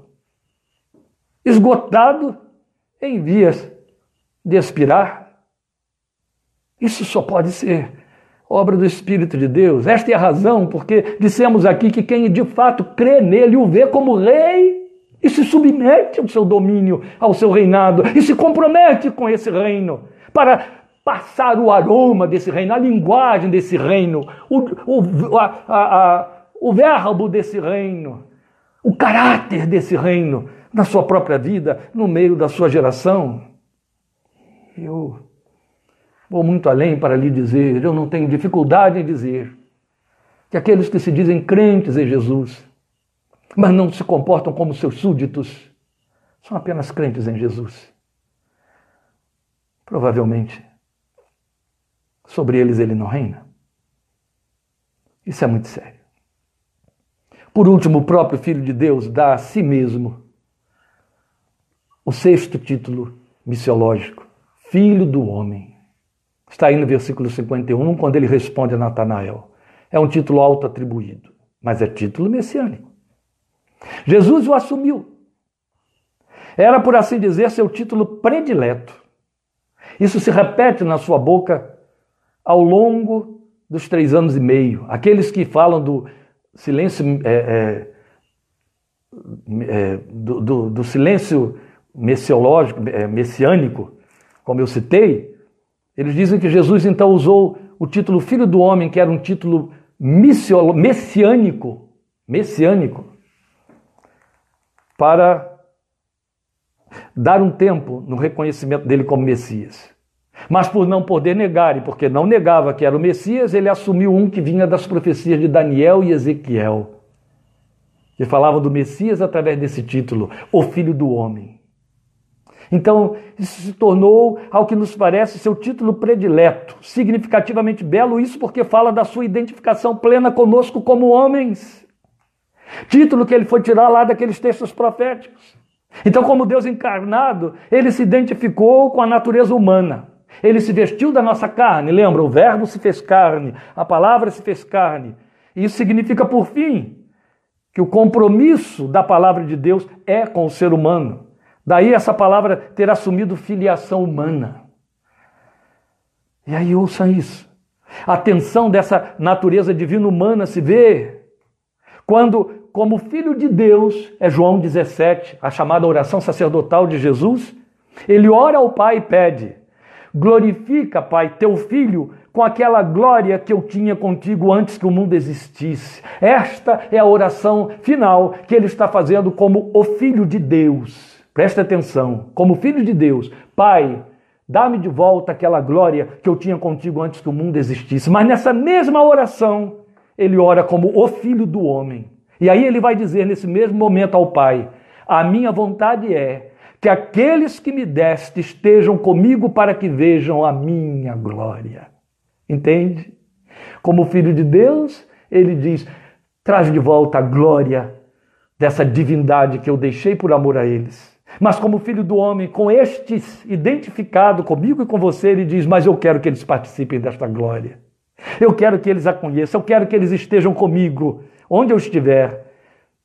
esgotado, em vias de expirar. Isso só pode ser obra do Espírito de Deus. Esta é a razão porque dissemos aqui que quem de fato crê nele o vê como rei e se submete ao seu domínio, ao seu reinado e se compromete com esse reino para passar o aroma desse reino, a linguagem desse reino, o, o, a, a, a, o verbo desse reino, o caráter desse reino na sua própria vida, no meio da sua geração. Eu Vou muito além para lhe dizer, eu não tenho dificuldade em dizer, que aqueles que se dizem crentes em Jesus, mas não se comportam como seus súditos, são apenas crentes em Jesus. Provavelmente, sobre eles ele não reina. Isso é muito sério. Por último, o próprio Filho de Deus dá a si mesmo o sexto título missiológico: Filho do Homem. Está aí no versículo 51, quando ele responde a Natanael. É um título auto-atribuído, mas é título messiânico. Jesus o assumiu. Era, por assim dizer, seu título predileto. Isso se repete na sua boca ao longo dos três anos e meio. Aqueles que falam do silêncio é, é, é, do, do, do, silêncio messiológico, é, messiânico, como eu citei, eles dizem que Jesus então usou o título Filho do Homem, que era um título messiânico, messiânico, para dar um tempo no reconhecimento dele como Messias. Mas por não poder negar, e porque não negava que era o Messias, ele assumiu um que vinha das profecias de Daniel e Ezequiel, que falavam do Messias através desse título, o Filho do Homem. Então, isso se tornou, ao que nos parece, seu título predileto, significativamente belo, isso porque fala da sua identificação plena conosco como homens. Título que ele foi tirar lá daqueles textos proféticos. Então, como Deus encarnado, ele se identificou com a natureza humana. Ele se vestiu da nossa carne, lembra? O Verbo se fez carne, a palavra se fez carne. Isso significa, por fim, que o compromisso da palavra de Deus é com o ser humano. Daí essa palavra ter assumido filiação humana. E aí ouçam isso. A tensão dessa natureza divina humana se vê quando, como filho de Deus, é João 17, a chamada oração sacerdotal de Jesus, ele ora ao Pai e pede: Glorifica, Pai, teu filho com aquela glória que eu tinha contigo antes que o mundo existisse. Esta é a oração final que ele está fazendo como o filho de Deus. Presta atenção, como filho de Deus, Pai, dá-me de volta aquela glória que eu tinha contigo antes que o mundo existisse. Mas nessa mesma oração, ele ora como o filho do homem. E aí ele vai dizer nesse mesmo momento ao Pai: A minha vontade é que aqueles que me deste estejam comigo para que vejam a minha glória. Entende? Como filho de Deus, ele diz: traz de volta a glória dessa divindade que eu deixei por amor a eles. Mas como filho do homem, com estes identificado comigo e com você, ele diz: Mas eu quero que eles participem desta glória. Eu quero que eles a conheçam, eu quero que eles estejam comigo, onde eu estiver,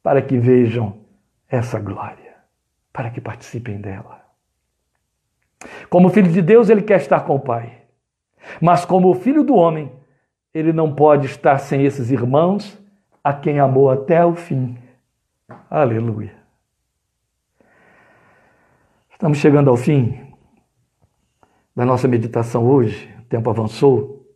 para que vejam essa glória, para que participem dela. Como filho de Deus, ele quer estar com o Pai. Mas como filho do homem, ele não pode estar sem esses irmãos a quem amou até o fim. Aleluia. Estamos chegando ao fim da nossa meditação hoje, o tempo avançou.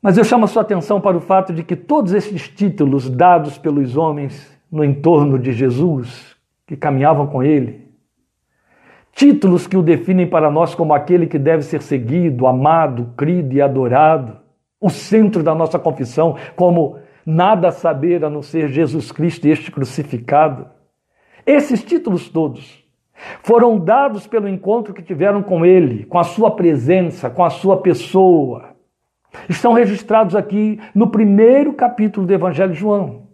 Mas eu chamo a sua atenção para o fato de que todos esses títulos dados pelos homens no entorno de Jesus, que caminhavam com ele, títulos que o definem para nós como aquele que deve ser seguido, amado, crido e adorado, o centro da nossa confissão, como nada saber a não ser Jesus Cristo e este crucificado. Esses títulos todos foram dados pelo encontro que tiveram com Ele, com a Sua presença, com a Sua pessoa. Estão registrados aqui no primeiro capítulo do Evangelho de João.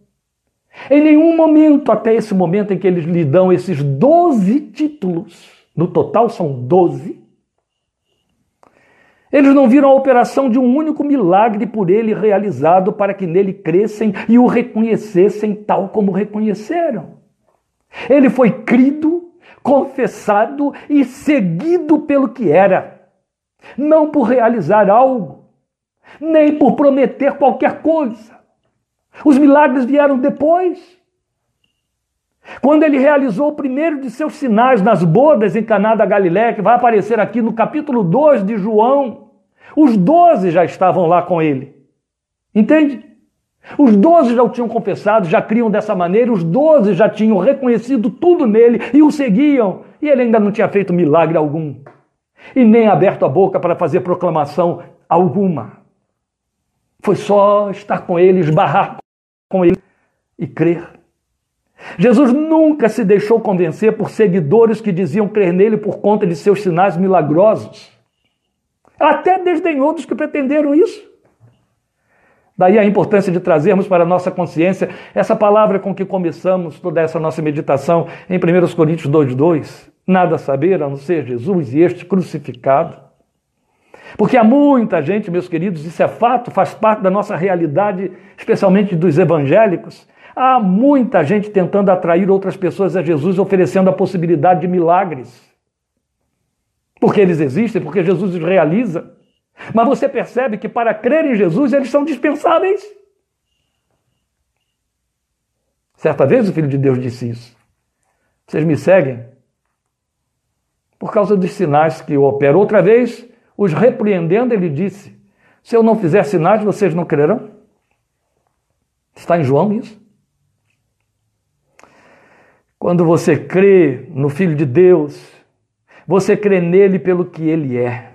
Em nenhum momento, até esse momento em que eles lhe dão esses doze títulos, no total são doze, eles não viram a operação de um único milagre por ele realizado para que nele crescem e o reconhecessem tal como reconheceram. Ele foi crido, confessado e seguido pelo que era, não por realizar algo, nem por prometer qualquer coisa. Os milagres vieram depois. Quando ele realizou o primeiro de seus sinais nas bodas em Caná da Galiléia, que vai aparecer aqui no capítulo 2 de João, os doze já estavam lá com ele. Entende? Os doze já o tinham confessado, já criam dessa maneira, os doze já tinham reconhecido tudo nele e o seguiam, e ele ainda não tinha feito milagre algum, e nem aberto a boca para fazer proclamação alguma. Foi só estar com ele, esbarrar com ele e crer. Jesus nunca se deixou convencer por seguidores que diziam crer nele por conta de seus sinais milagrosos. Até desdenhou dos que pretenderam isso. Daí a importância de trazermos para a nossa consciência essa palavra com que começamos toda essa nossa meditação em 1 Coríntios 2,2. Nada saber a não ser Jesus e este crucificado. Porque há muita gente, meus queridos, isso é fato, faz parte da nossa realidade, especialmente dos evangélicos. Há muita gente tentando atrair outras pessoas a Jesus, oferecendo a possibilidade de milagres. Porque eles existem, porque Jesus os realiza. Mas você percebe que para crer em Jesus eles são dispensáveis. Certa vez o Filho de Deus disse isso. Vocês me seguem por causa dos sinais que eu opero. Outra vez, os repreendendo, ele disse: Se eu não fizer sinais, vocês não crerão? Está em João isso? Quando você crê no Filho de Deus, você crê nele pelo que ele é,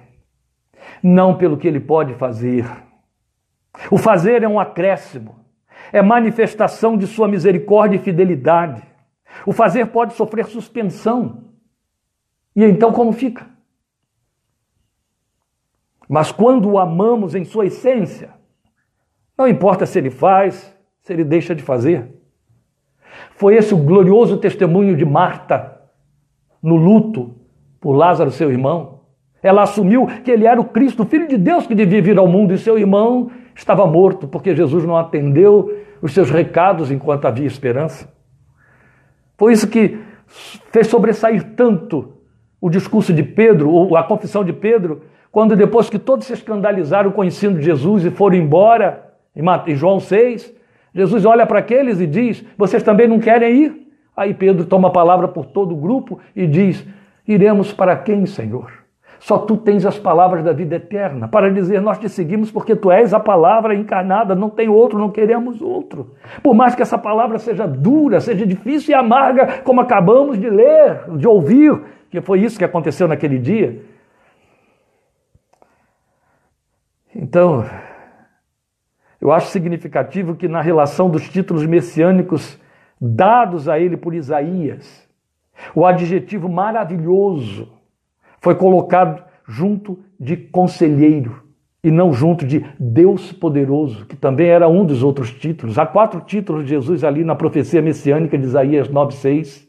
não pelo que ele pode fazer. O fazer é um acréscimo, é manifestação de sua misericórdia e fidelidade. O fazer pode sofrer suspensão. E então como fica? Mas quando o amamos em sua essência, não importa se ele faz, se ele deixa de fazer. Foi esse o glorioso testemunho de Marta no luto por Lázaro, seu irmão. Ela assumiu que ele era o Cristo, o Filho de Deus que devia vir ao mundo, e seu irmão estava morto porque Jesus não atendeu os seus recados enquanto havia esperança. Foi isso que fez sobressair tanto o discurso de Pedro, ou a confissão de Pedro, quando depois que todos se escandalizaram com o ensino de Jesus e foram embora, em João 6, Jesus olha para aqueles e diz: Vocês também não querem ir? Aí Pedro toma a palavra por todo o grupo e diz: Iremos para quem, Senhor? Só tu tens as palavras da vida eterna para dizer: Nós te seguimos porque tu és a palavra encarnada, não tem outro, não queremos outro. Por mais que essa palavra seja dura, seja difícil e amarga, como acabamos de ler, de ouvir, que foi isso que aconteceu naquele dia. Então, eu acho significativo que na relação dos títulos messiânicos dados a ele por Isaías, o adjetivo maravilhoso foi colocado junto de conselheiro e não junto de Deus poderoso, que também era um dos outros títulos. Há quatro títulos de Jesus ali na profecia messiânica de Isaías 9:6.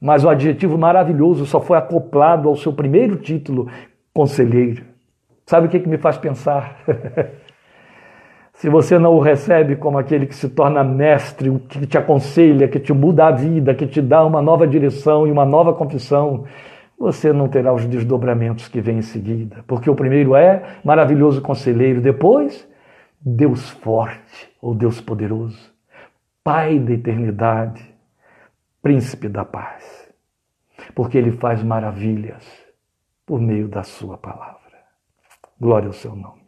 Mas o adjetivo maravilhoso só foi acoplado ao seu primeiro título, conselheiro. Sabe o que, que me faz pensar? Se você não o recebe como aquele que se torna mestre, que te aconselha, que te muda a vida, que te dá uma nova direção e uma nova confissão, você não terá os desdobramentos que vêm em seguida. Porque o primeiro é maravilhoso conselheiro, depois, Deus forte ou Deus poderoso, Pai da eternidade, Príncipe da paz. Porque Ele faz maravilhas por meio da Sua palavra. Glória ao Seu nome.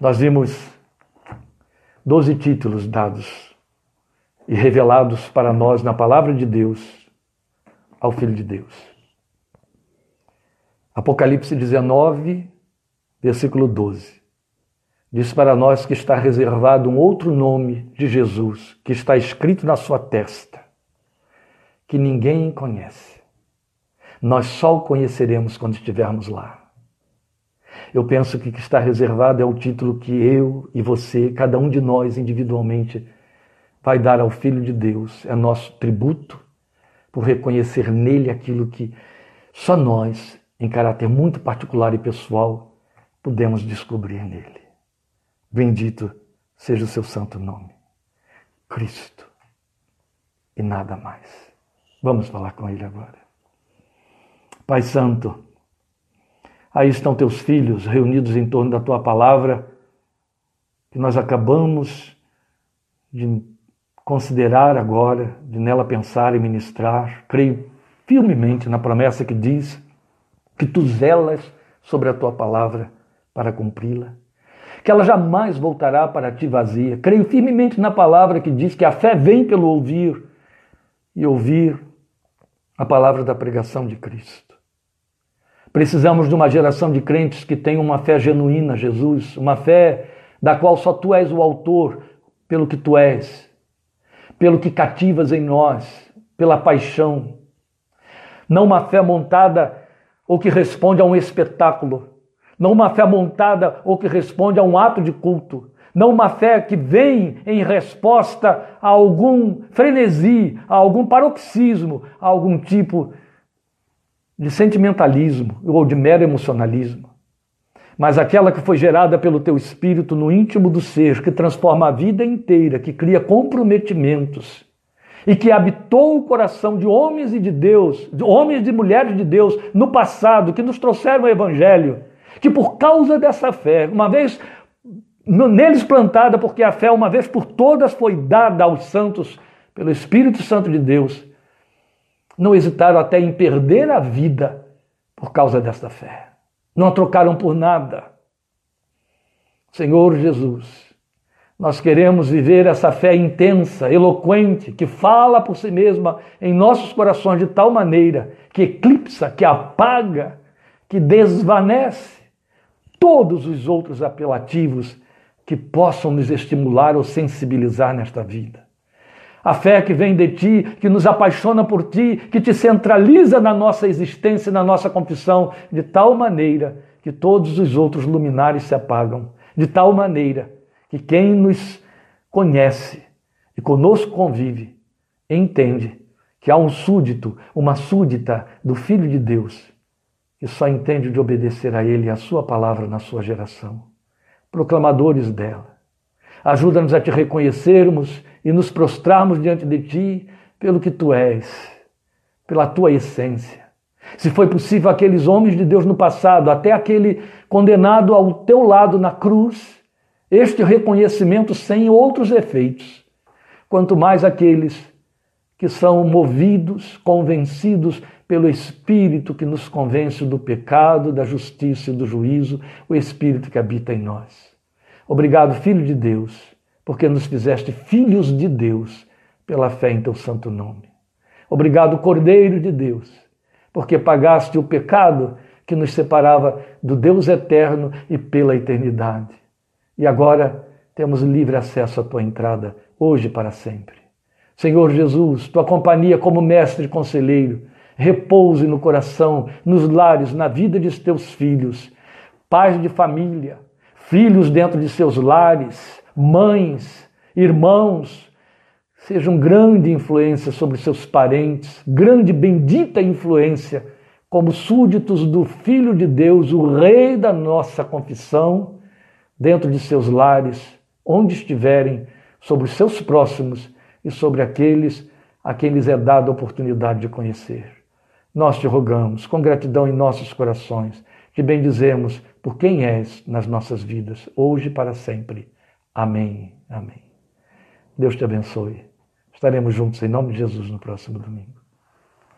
Nós vimos doze títulos dados e revelados para nós na palavra de Deus ao Filho de Deus. Apocalipse 19, versículo 12. diz para nós que está reservado um outro nome de Jesus, que está escrito na sua testa, que ninguém conhece. Nós só o conheceremos quando estivermos lá. Eu penso que o que está reservado é o título que eu e você, cada um de nós individualmente, vai dar ao Filho de Deus. É nosso tributo por reconhecer nele aquilo que só nós, em caráter muito particular e pessoal, podemos descobrir nele. Bendito seja o seu santo nome, Cristo, e nada mais. Vamos falar com ele agora. Pai Santo, Aí estão teus filhos reunidos em torno da tua palavra, que nós acabamos de considerar agora, de nela pensar e ministrar. Creio firmemente na promessa que diz que tu zelas sobre a tua palavra para cumpri-la, que ela jamais voltará para ti vazia. Creio firmemente na palavra que diz que a fé vem pelo ouvir e ouvir a palavra da pregação de Cristo. Precisamos de uma geração de crentes que tenham uma fé genuína, Jesus, uma fé da qual só tu és o autor, pelo que tu és, pelo que cativas em nós, pela paixão. Não uma fé montada ou que responde a um espetáculo, não uma fé montada ou que responde a um ato de culto, não uma fé que vem em resposta a algum frenesi, a algum paroxismo, a algum tipo de sentimentalismo ou de mero emocionalismo, mas aquela que foi gerada pelo teu espírito no íntimo do ser, que transforma a vida inteira, que cria comprometimentos e que habitou o coração de homens e de Deus, de homens e mulheres de Deus no passado, que nos trouxeram o evangelho, que por causa dessa fé, uma vez neles plantada, porque a fé uma vez por todas foi dada aos santos pelo Espírito Santo de Deus, não hesitaram até em perder a vida por causa desta fé. Não trocaram por nada. Senhor Jesus, nós queremos viver essa fé intensa, eloquente, que fala por si mesma em nossos corações de tal maneira que eclipsa, que apaga, que desvanece todos os outros apelativos que possam nos estimular ou sensibilizar nesta vida. A fé que vem de ti, que nos apaixona por ti, que te centraliza na nossa existência, na nossa confissão, de tal maneira que todos os outros luminares se apagam, de tal maneira que quem nos conhece e conosco convive, entende que há um súdito, uma súdita do Filho de Deus, que só entende de obedecer a Ele e a Sua palavra na sua geração, proclamadores dela. Ajuda-nos a te reconhecermos e nos prostrarmos diante de Ti pelo que Tu és, pela Tua essência. Se foi possível aqueles homens de Deus no passado, até aquele condenado ao Teu lado na cruz, este reconhecimento sem outros efeitos, quanto mais aqueles que são movidos, convencidos pelo Espírito que nos convence do pecado, da justiça e do juízo, o Espírito que habita em nós. Obrigado, Filho de Deus, porque nos fizeste filhos de Deus pela fé em teu santo nome. Obrigado, Cordeiro de Deus, porque pagaste o pecado que nos separava do Deus eterno e pela eternidade. E agora temos livre acesso à tua entrada, hoje para sempre. Senhor Jesus, tua companhia como mestre e conselheiro, repouse no coração, nos lares, na vida de teus filhos, pais de família, filhos dentro de seus lares, mães, irmãos, sejam grande influência sobre seus parentes, grande bendita influência como súditos do Filho de Deus, o Rei da nossa confissão, dentro de seus lares, onde estiverem, sobre os seus próximos e sobre aqueles a quem lhes é dada a oportunidade de conhecer. Nós te rogamos, com gratidão em nossos corações, te bendizemos por quem és nas nossas vidas, hoje e para sempre. Amém. Amém. Deus te abençoe. Estaremos juntos em nome de Jesus no próximo domingo.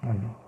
Amém.